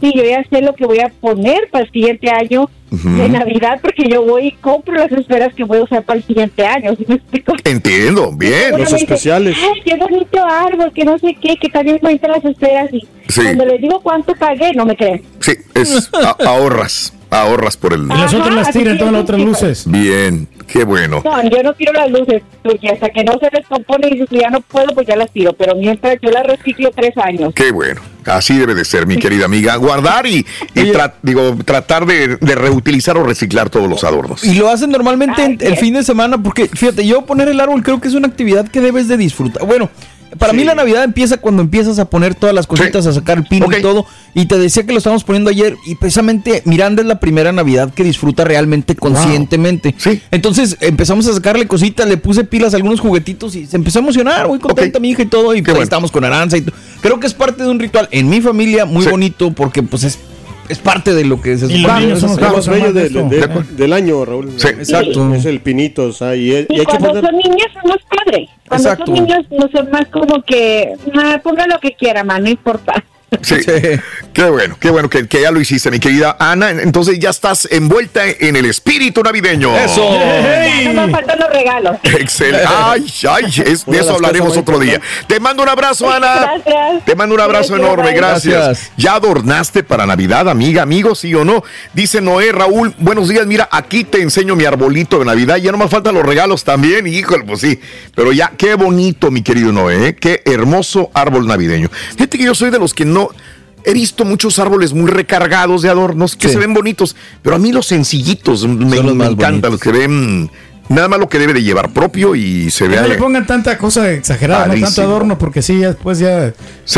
Speaker 32: y yo ya sé lo que voy a poner para el siguiente año de Navidad, porque yo voy y compro las esferas que voy a usar para el siguiente año, ¿sí me explico?
Speaker 1: Entiendo, bien.
Speaker 32: Uno me dice, Ay, qué bonito árbol, que no sé qué, que también bonitas las esferas. Y
Speaker 1: Sí.
Speaker 32: cuando les digo cuánto pagué, no me creen.
Speaker 1: Sí, es ahorras, ahorras por el...
Speaker 3: Y las otras las tiran todas las otras luces.
Speaker 1: Bien, qué bueno.
Speaker 32: No, yo no tiro las luces, porque hasta que no se descompone y dices, ya no puedo, pues ya las tiro. Pero mientras yo las reciclo tres años.
Speaker 1: Qué bueno. Así debe de ser, mi querida amiga. Guardar y, y tra- digo, tratar de, de reutilizar o reciclar todos los adornos.
Speaker 4: Y lo hacen normalmente en- el fin de semana porque, fíjate, yo poner el árbol creo que es una actividad que debes de disfrutar. Bueno, para mí la Navidad empieza cuando empiezas a poner todas las cositas, a sacar el pino y todo. Y te decía que lo estábamos poniendo ayer y precisamente Miranda es la primera Navidad que disfruta realmente conscientemente. Entonces empezamos a sacarle cositas, le puse pilas a algunos juguetitos y se empezó a emocionar, muy contenta mi hija y todo. Y pues, estamos con Aranza y todo. Creo que es parte de un ritual. En mi familia muy bonito porque pues es es parte de lo que se
Speaker 35: Y los
Speaker 4: supone.
Speaker 35: niños son los
Speaker 4: Claro,
Speaker 35: más bellos de-
Speaker 4: esto.
Speaker 35: de- del año, Raúl.
Speaker 4: Sí, exacto.
Speaker 35: Es el pinito, o sea, y, es- y
Speaker 32: Y
Speaker 35: hay que
Speaker 32: cuando
Speaker 35: poner...
Speaker 32: son niños son más padres. Cuando
Speaker 35: Exacto.
Speaker 32: son niños no son más como que, "Ah, ponga lo que quiera, man, no importa. <laughs>
Speaker 1: Sí. Qué bueno, qué bueno que, que ya lo hiciste, mi querida Ana. Entonces ya estás envuelta en el espíritu navideño.
Speaker 32: Ya no me faltan los regalos.
Speaker 1: Excelente. Ay, ay, es- de eso hablaremos otro día. Te mando un abrazo, Ana.
Speaker 32: Gracias.
Speaker 1: Te mando un abrazo
Speaker 32: Gracias,
Speaker 1: enorme, gracias.
Speaker 4: Gracias.
Speaker 1: ¿Ya adornaste para Navidad, amiga, amigo, sí o no? Dice Noé, Raúl, buenos días, mira, aquí te enseño mi arbolito de Navidad, ya no me faltan los regalos también, híjole, pues sí, pero ya, qué bonito, mi querido Noé, ¿eh? qué hermoso árbol navideño. Fíjate que yo soy de los que no... He visto muchos árboles muy recargados de adornos que se ven bonitos, pero a mí los sencillitos me, me encantan, los que ven nada más lo que debe de llevar propio y se vea
Speaker 3: no le pongan tanta cosa exagerada, no tanto adorno, porque sí, ya después ya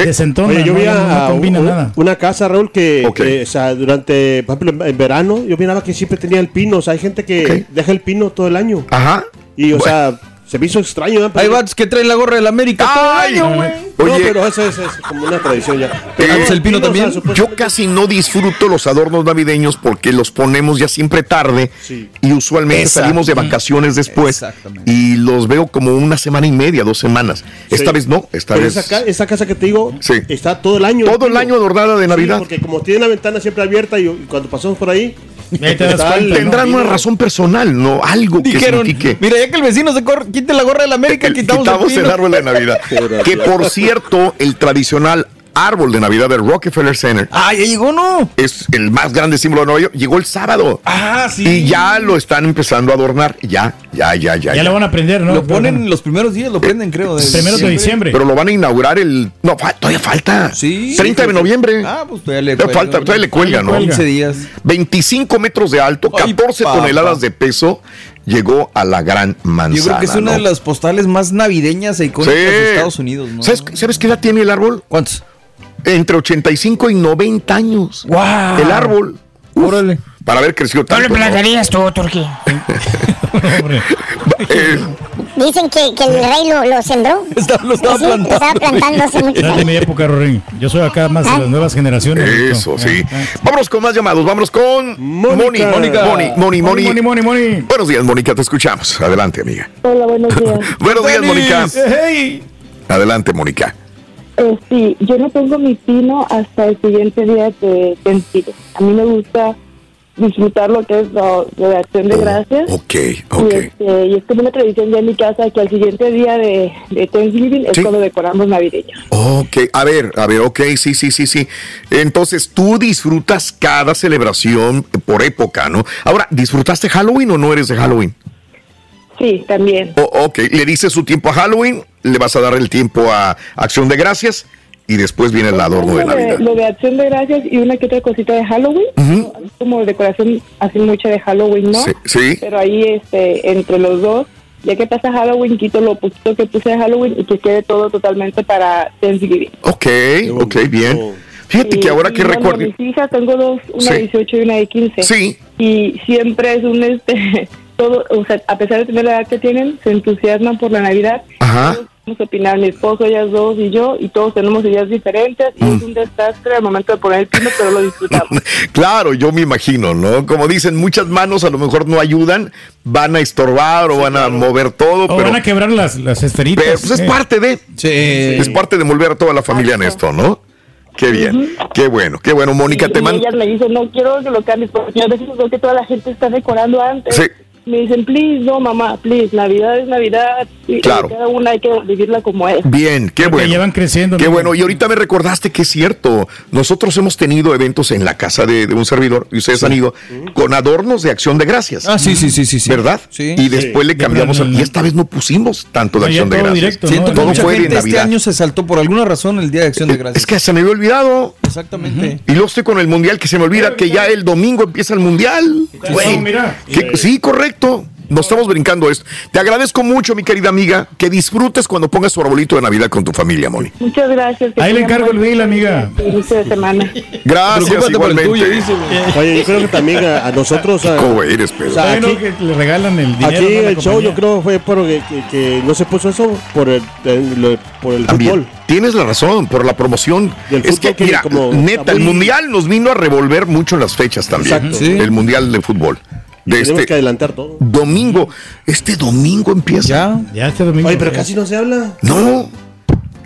Speaker 3: desentona,
Speaker 35: Oye, yo
Speaker 3: no,
Speaker 35: vi
Speaker 3: combina
Speaker 35: un-
Speaker 3: nada.
Speaker 35: una casa, Raúl, que, que, o sea, durante, por ejemplo, en verano, yo miraba que siempre tenía el pino. O sea, hay gente que deja el pino todo el año.
Speaker 1: Ajá.
Speaker 35: Y, o sea, se me hizo extraño. ¿no?
Speaker 4: Hay vatos que traen la gorra del América todo el año, güey.
Speaker 35: No,
Speaker 1: Oye.
Speaker 35: pero eso es, es como una tradición ya.
Speaker 1: Eh,
Speaker 35: Pero
Speaker 1: el pino
Speaker 35: o sea,
Speaker 1: también.
Speaker 35: supuestamente-
Speaker 1: Yo casi no disfruto los adornos navideños porque los ponemos ya siempre tarde y usualmente
Speaker 4: Exacto.
Speaker 1: salimos de vacaciones después y los veo como una semana y media, dos semanas. Esta
Speaker 35: Sí.
Speaker 1: vez no, esta
Speaker 35: Pero
Speaker 1: vez.
Speaker 35: esa, ca- esa casa que te digo
Speaker 1: Sí.
Speaker 35: está todo el año.
Speaker 1: Todo el año adornada de
Speaker 35: Sí,
Speaker 1: Navidad.
Speaker 35: porque como tiene la ventana siempre abierta y, y cuando pasamos por ahí. El-
Speaker 1: Tendrán una razón personal, no algo que
Speaker 4: Dijeron,
Speaker 1: signifique.
Speaker 4: mira, ya que el vecino se corre, quite la gorra del América, <laughs> quitamos,
Speaker 1: Quitamos el
Speaker 4: pino".
Speaker 1: árbol de Navidad. <laughs> que por cierto, el tradicional árbol de Navidad del Rockefeller Center.
Speaker 4: Ah, ya llegó, ¿no?
Speaker 1: Es el más grande símbolo de Nueva York. Llegó el sábado.
Speaker 4: Ah, sí.
Speaker 1: Y ya lo están empezando a adornar. Ya, ya, ya, ya.
Speaker 3: Ya lo van a aprender, ¿no?
Speaker 4: Lo ponen los primeros días, lo prenden, creo. de
Speaker 3: Primeros de diciembre.
Speaker 1: Pero lo van a inaugurar el. No, fa- todavía falta.
Speaker 4: Sí.
Speaker 1: 30 de noviembre.
Speaker 4: Ah, pues todavía le
Speaker 1: Todavía falta, todavía le cuelga, ¿no?
Speaker 4: 15 días.
Speaker 1: 25 metros de alto, 14
Speaker 4: papá.
Speaker 1: toneladas de peso. Llegó a la gran manzana.
Speaker 4: Yo creo que es una
Speaker 1: ¿no?
Speaker 4: de las postales más navideñas e icónicas
Speaker 1: Sí.
Speaker 4: de Estados Unidos, ¿no?
Speaker 1: ¿Sabes, ¿Sabes qué edad tiene el árbol?
Speaker 4: ¿Cuántos?
Speaker 1: Entre 85 y 90 años.
Speaker 4: ¡Guau!
Speaker 1: El árbol. Órale. Para haber crecido tanto. ¿no?
Speaker 36: tú, Turquí? <laughs>
Speaker 1: Eh,
Speaker 36: Dicen que, que el rey lo, lo sembró. <laughs>
Speaker 4: lo estaba
Speaker 36: Sí, lo estaba plantando hace mucho
Speaker 3: Era de
Speaker 36: tiempo.
Speaker 3: mi época, Rorín. Yo soy acá más de las nuevas generaciones.
Speaker 1: Eso, sí.
Speaker 3: Ah, ah.
Speaker 1: Vámonos con más llamados. Vámonos con Moni.
Speaker 3: Mónica.
Speaker 1: Moni, Moni, Moni.
Speaker 3: Moni, Moni, Moni.
Speaker 1: Buenos días, Mónica. Te escuchamos. Adelante, amiga.
Speaker 37: Hola, buenos días. <laughs>
Speaker 1: Buenos días, Mónica.
Speaker 3: Hey.
Speaker 1: Adelante, Mónica.
Speaker 37: Eh, sí, yo no pongo mi pino hasta el siguiente día de Thanksgiving. A mí me gusta disfrutar lo que es lo de acción de gracias.
Speaker 1: Ok,
Speaker 37: Y, este, y es como una tradición ya en mi casa que al siguiente día de, de Thanksgiving es
Speaker 1: Sí.
Speaker 37: cuando decoramos navideño.
Speaker 1: Ok, a ver, a ver, ok, sí, sí, sí, sí. Entonces, tú disfrutas cada celebración por época, ¿no? Ahora, ¿disfrutaste Halloween o no eres de Halloween?
Speaker 37: Sí, también.
Speaker 1: O- ok, le dices su tiempo a Halloween, le vas a dar el tiempo a Acción de Gracias y después viene el adorno de Navidad.
Speaker 37: lo de acción de gracias y una que otra cosita de Halloween.
Speaker 1: Ujú.
Speaker 37: Como decoración así mucha de Halloween, ¿no?
Speaker 1: Sí, sí.
Speaker 37: Pero ahí, este, entre los dos, ya que pasa Halloween, quito lo poquito que puse de Halloween y que quede todo totalmente para Thanksgiving.
Speaker 1: Ok, ok, bien. Fíjate que
Speaker 37: Y-
Speaker 1: ahora
Speaker 37: y
Speaker 1: que
Speaker 37: bueno,
Speaker 1: recuerdo.
Speaker 37: Mis hijas, tengo dos, una
Speaker 1: Sí.
Speaker 37: de 18 y una de 15.
Speaker 1: Sí.
Speaker 37: Y siempre es un, este, <laughs> todo, o sea, a pesar de tener la edad que tienen, se entusiasman por la Navidad.
Speaker 1: Ajá.
Speaker 37: Vamos a opinar mi esposo, ellas dos y yo, y todos tenemos ideas diferentes. Y
Speaker 1: Mm.
Speaker 37: es un desastre al momento de poner el pino, pero lo disfrutamos. <laughs>
Speaker 1: Claro, yo me imagino, ¿no? Como dicen, muchas manos a lo mejor no ayudan, van a estorbar o van a mover todo,
Speaker 3: O
Speaker 1: pero,
Speaker 3: van a quebrar las, las esferitas.
Speaker 1: pero, pues es
Speaker 3: Eh.
Speaker 1: parte de. Es parte de envolver a toda la familia en esto, ¿no? Qué bien, qué bueno, qué bueno. Mónica, te mando.
Speaker 37: ellas me dicen, no quiero que lo cambies, porque a veces veo que toda la gente está decorando antes.
Speaker 1: Sí.
Speaker 37: Me dicen, please, no, mamá, please, Navidad es Navidad. Y, y
Speaker 1: Claro.
Speaker 37: cada una hay que vivirla como es.
Speaker 1: Bien, qué bueno.
Speaker 3: llevan creciendo.
Speaker 1: Qué
Speaker 3: ¿no?
Speaker 1: bueno. Y ahorita me recordaste que es cierto. Nosotros hemos tenido eventos en la casa de, de un servidor, y ustedes han ido, con adornos de acción de gracias.
Speaker 4: Ah, sí, sí, sí, sí. sí.
Speaker 1: ¿Verdad?
Speaker 4: Sí.
Speaker 1: Y después le cambiamos. Y esta vez no pusimos tanto de
Speaker 4: No,
Speaker 1: acción de gracias.
Speaker 4: directo, ¿no? Siento que
Speaker 1: Todo
Speaker 4: mucha
Speaker 1: fue de
Speaker 4: gente este
Speaker 1: Navidad.
Speaker 4: año se saltó por alguna razón el Día de Acción de Gracias.
Speaker 1: Es que se me había olvidado.
Speaker 4: Exactamente.
Speaker 1: Y luego estoy con el mundial que se me olvida que ya el domingo empieza el mundial. Güey, que- sí, correcto. Nos estamos brincando esto. Te agradezco mucho, mi querida amiga, que disfrutes cuando pongas tu arbolito de Navidad con tu familia, Moni.
Speaker 38: Muchas gracias.
Speaker 3: Ahí le encargo el bill, amiga.
Speaker 38: Inicio de semana.
Speaker 1: Gracias, igualmente.
Speaker 35: tuyo, <laughs> Oye, yo creo que también a, a nosotros. a-
Speaker 1: ¿Cómo eres, Pedro?
Speaker 35: o sea, aquí,
Speaker 3: que le regalan el dinero.
Speaker 35: aquí el show, yo creo, fue porque que, que no se puso eso por el, por el
Speaker 1: También.
Speaker 35: fútbol.
Speaker 1: Tienes la razón, por la promoción. Es
Speaker 35: fútbol
Speaker 1: que,
Speaker 35: que
Speaker 1: mira,
Speaker 35: como
Speaker 1: neta, el mundial nos vino a revolver mucho en las fechas también.
Speaker 35: Exacto. Sí.
Speaker 1: El mundial de fútbol. De
Speaker 35: Tenemos
Speaker 1: este
Speaker 35: que adelantar todo.
Speaker 1: domingo. Este domingo empieza.
Speaker 4: Ya.
Speaker 3: Ya este domingo.
Speaker 35: Oye, pero casi no se habla.
Speaker 1: No.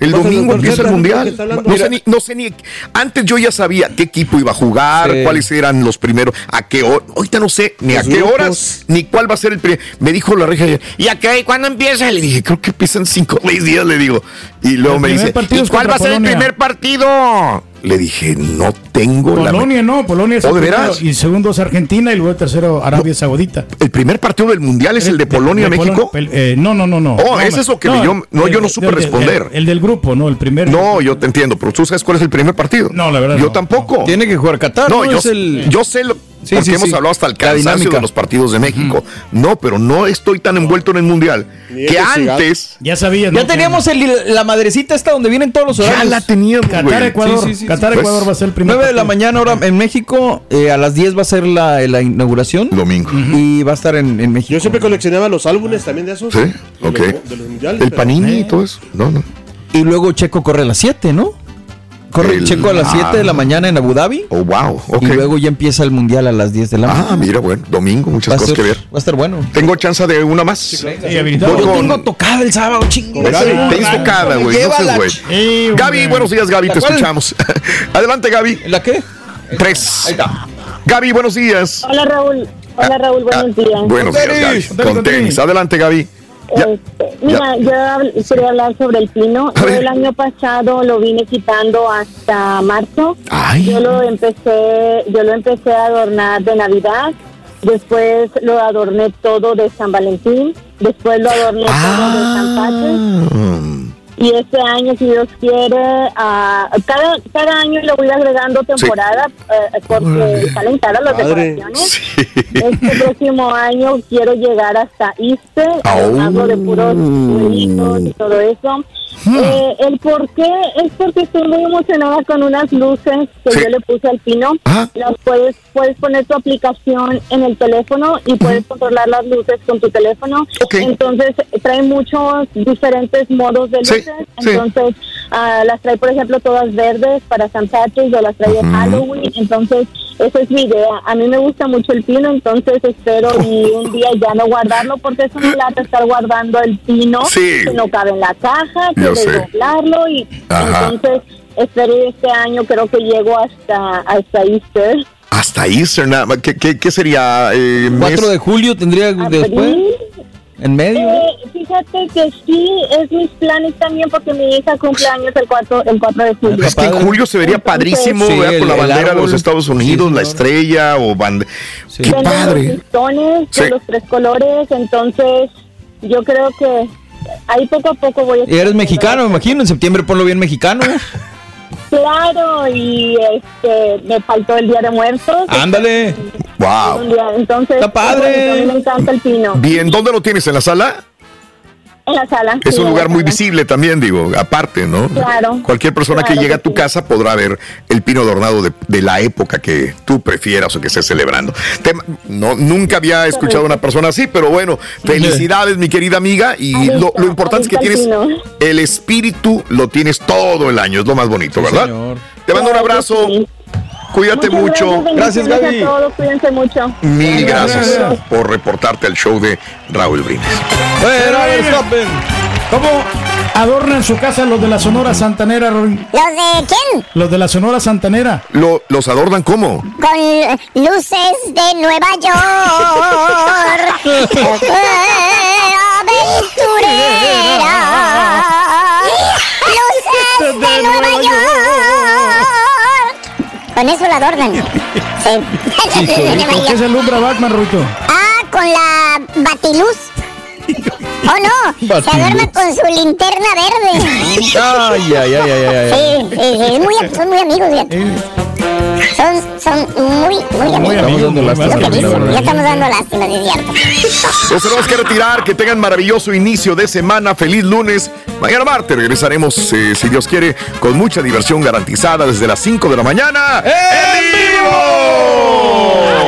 Speaker 1: El
Speaker 35: ¿Cuál es el
Speaker 1: domingo empieza el
Speaker 35: ¿Qué
Speaker 1: mundial. No sé, ni, no sé ni. Antes yo ya sabía qué equipo iba a jugar,
Speaker 4: Sí.
Speaker 1: cuáles eran los primeros, a qué hora. Ahorita no sé ni
Speaker 35: Los
Speaker 1: a qué
Speaker 35: grupos.
Speaker 1: horas, ni cuál va a ser el primer. Me dijo la regia, ¿y a qué? ¿Cuándo empieza? Le dije, creo que empiezan cinco o seis días, le digo. Y luego
Speaker 3: El
Speaker 1: me dice,
Speaker 3: partido
Speaker 1: ¿y
Speaker 3: es
Speaker 1: cuál va a ser el
Speaker 3: Polonia.
Speaker 1: primer partido? Le dije, no tengo la.
Speaker 3: Polonia no, Polonia es
Speaker 1: ¿Oh,
Speaker 3: el
Speaker 1: de veras?
Speaker 3: y segundo es Argentina y luego el tercero Arabia Saudita.
Speaker 1: El primer partido del mundial es el de Polonia,
Speaker 3: de
Speaker 1: México.
Speaker 3: Polonia, pel- eh, no, no, no, no.
Speaker 1: Oh,
Speaker 3: No,
Speaker 1: ese es lo que yo- no, yo no supe responder.
Speaker 3: El, el del grupo, no, el primer.
Speaker 1: No, yo te entiendo, pero tú sabes cuál es el primer partido.
Speaker 3: No, la verdad
Speaker 1: Yo
Speaker 3: no,
Speaker 1: tampoco.
Speaker 4: Tiene que jugar Qatar.
Speaker 1: No,
Speaker 4: No,
Speaker 1: yo,
Speaker 4: es el.
Speaker 1: yo sé lo,
Speaker 4: Sí,
Speaker 1: porque
Speaker 4: sí,
Speaker 1: hemos
Speaker 4: sí.
Speaker 1: hablado hasta el cansancio
Speaker 4: dinámica.
Speaker 1: de los partidos de México. No, pero no estoy tan envuelto en el mundial
Speaker 35: Ni
Speaker 1: que antes
Speaker 3: Ya sabías,
Speaker 4: Ya
Speaker 3: ¿no?
Speaker 4: teníamos el- la madrecita esta donde vienen todos los
Speaker 1: ya
Speaker 4: horarios.
Speaker 1: la teníamos,
Speaker 3: Qatar. Ecuador.
Speaker 4: Sí, sí, sí,
Speaker 3: Qatar,
Speaker 1: sí.
Speaker 3: Ecuador va a ser el primer.
Speaker 4: 9 de la mañana ahora en México, eh, a las 10 va a ser la, la inauguración
Speaker 1: Domingo.
Speaker 4: y va a estar en, en México.
Speaker 35: Yo siempre coleccionaba los álbumes también de esos.
Speaker 1: Sí,
Speaker 35: de
Speaker 1: ok.
Speaker 35: los- de los mundiales,
Speaker 1: El
Speaker 35: pero-
Speaker 1: panini
Speaker 3: Eh.
Speaker 1: y todo eso. No, no.
Speaker 4: Y luego Checo corre a las 7, ¿no? Corre
Speaker 1: El-
Speaker 4: Checo a las 7 de la
Speaker 1: ah.
Speaker 4: mañana en Abu Dhabi
Speaker 1: Oh, wow.
Speaker 4: Y luego ya empieza el mundial a las 10 de la mañana.
Speaker 1: Ah, mira, bueno. Domingo, muchas
Speaker 4: va,
Speaker 1: cosas
Speaker 4: ser,
Speaker 1: que ver.
Speaker 4: va a estar bueno.
Speaker 1: Tengo chance de una más.
Speaker 3: Sí,
Speaker 4: Yo
Speaker 1: con-
Speaker 4: tengo tocada el sábado, chingo.
Speaker 1: Tenis tocada, güey. No güey. Gaby, buenos días, Gaby.
Speaker 4: ¿La
Speaker 1: Te
Speaker 4: cuál?
Speaker 1: escuchamos. <laughs> Adelante, Gaby.
Speaker 4: ¿La qué?
Speaker 1: Tres.
Speaker 4: Ahí está.
Speaker 1: Gaby, buenos días.
Speaker 38: Hola Raúl. Hola Raúl, buenos días.
Speaker 1: Ah, Buenos días, Gaby.
Speaker 3: con tenis.
Speaker 1: Adelante, Gaby.
Speaker 38: Este, mira, yo quería hablar sobre el pino. Yo el año pasado lo vine quitando hasta marzo.
Speaker 1: Ay.
Speaker 38: Yo lo empecé, yo lo empecé a adornar de Navidad. Después lo adorné todo de San Valentín. Después lo adorné todo de San Patrick. Y este año, si Dios quiere, ah, cada, cada año le voy agregando temporada eh, porque salen caras las decoraciones. Este próximo año quiero llegar hasta Easter,
Speaker 1: Au.
Speaker 38: hablo de puros jueguitos y todo eso. Eh, el por qué es porque estoy muy emocionada con unas luces que
Speaker 1: Sí.
Speaker 38: yo le puse al pino.
Speaker 1: Ah.
Speaker 38: Las puedes, puedes poner tu aplicación en el teléfono y puedes controlar las luces con tu teléfono. Entonces trae muchos diferentes modos de
Speaker 1: Sí,
Speaker 38: luces.
Speaker 1: sí.
Speaker 38: Entonces ah, las trae, por ejemplo, todas verdes para San Patrick o las trae de Halloween. Entonces esa es mi idea. A mí me gusta mucho el pino, entonces espero y un día ya no guardarlo porque es una lata estar guardando el pino
Speaker 1: Sí.
Speaker 38: que no cabe en la caja, que
Speaker 1: Yo sé.
Speaker 38: desdoblarlo y
Speaker 1: Ajá.
Speaker 38: entonces espero y este año creo que llego hasta hasta Easter.
Speaker 1: Hasta Easter, nada. ¿Qué, qué, qué sería? Eh, mes?
Speaker 4: 4 de julio tendría después.
Speaker 38: Abril.
Speaker 4: En medio.
Speaker 38: Eh, fíjate que sí, es mis planes también porque mi hija cumple años el 4, el 4 de julio.
Speaker 1: Es que en julio se vería
Speaker 38: Entonces-
Speaker 1: padrísimo,
Speaker 4: Sí,
Speaker 1: ¿verdad? Con la bandera de los. Estados Unidos,
Speaker 4: Sí,
Speaker 1: la estrella o bande... Qué
Speaker 38: Tienen los
Speaker 1: padre.
Speaker 38: listones
Speaker 1: Sí.
Speaker 38: de los tres colores, entonces yo creo que ahí poco a poco voy a...
Speaker 4: Y eres mexicano, me imagino. En septiembre ponlo bien mexicano.
Speaker 38: Claro, y este me faltó el Día de Muertos.
Speaker 4: Ándale.
Speaker 1: Wow.
Speaker 38: Un día, Entonces,
Speaker 4: Está padre.
Speaker 38: a mí me encanta el pino.
Speaker 1: Bien, ¿dónde lo tienes? ¿En la sala?
Speaker 38: En la sala.
Speaker 1: Es
Speaker 38: sí,
Speaker 1: un lugar muy visible también, digo, aparte, ¿no?
Speaker 38: Claro.
Speaker 1: Cualquier persona que llegue a tu
Speaker 38: sí.
Speaker 1: casa podrá ver el pino adornado de, de la época que tú prefieras o que estés celebrando. Te- no, nunca había escuchado a una persona así, pero bueno, felicidades, mi querida amiga. Y lo, importante es que tienes
Speaker 38: el pino.
Speaker 1: el espíritu, lo tienes todo el año, es lo más bonito, ¿verdad?
Speaker 4: señor.
Speaker 1: Te mando un abrazo,
Speaker 38: sí.
Speaker 1: Cuídate
Speaker 38: Muchas
Speaker 1: mucho.
Speaker 4: Gracias,
Speaker 38: bendiciones
Speaker 4: Gaby.
Speaker 38: A todos, cuídense mucho.
Speaker 1: Mil gracias
Speaker 3: Gracias.
Speaker 1: por reportarte al show de Raúl
Speaker 4: Verstappen.
Speaker 3: ¿Cómo adornan su casa los de la Sonora Santanera, Robin?
Speaker 36: ¿Los de quién?
Speaker 3: Los de la Sonora Santanera.
Speaker 1: Lo- ¿Los adornan cómo?
Speaker 36: Con luces de Nueva York. <laughs> Aventurera. Con eso la adornan. <laughs> Sí.
Speaker 3: ¿Con <laughs> qué se alumbra Batman, Ruito?
Speaker 36: Ah, con la batiluz. Oh no, se
Speaker 4: Batiluz.
Speaker 36: duerme con su linterna verde.
Speaker 4: Ay, ay, ay, ay, ay, ay.
Speaker 36: Sí, sí, sí, muy, son muy amigos. fíjate. Son, son muy, muy amigos.
Speaker 4: Estamos dando lástima.
Speaker 36: Lo que dicen, Ya estamos dando lástima, es cierto. <laughs>
Speaker 4: Nos tenemos que retirar. Que tengan maravilloso inicio de semana. Feliz lunes. Mañana martes regresaremos, eh, si Dios quiere, con mucha diversión garantizada desde las 5 de la mañana. ¡En vivo!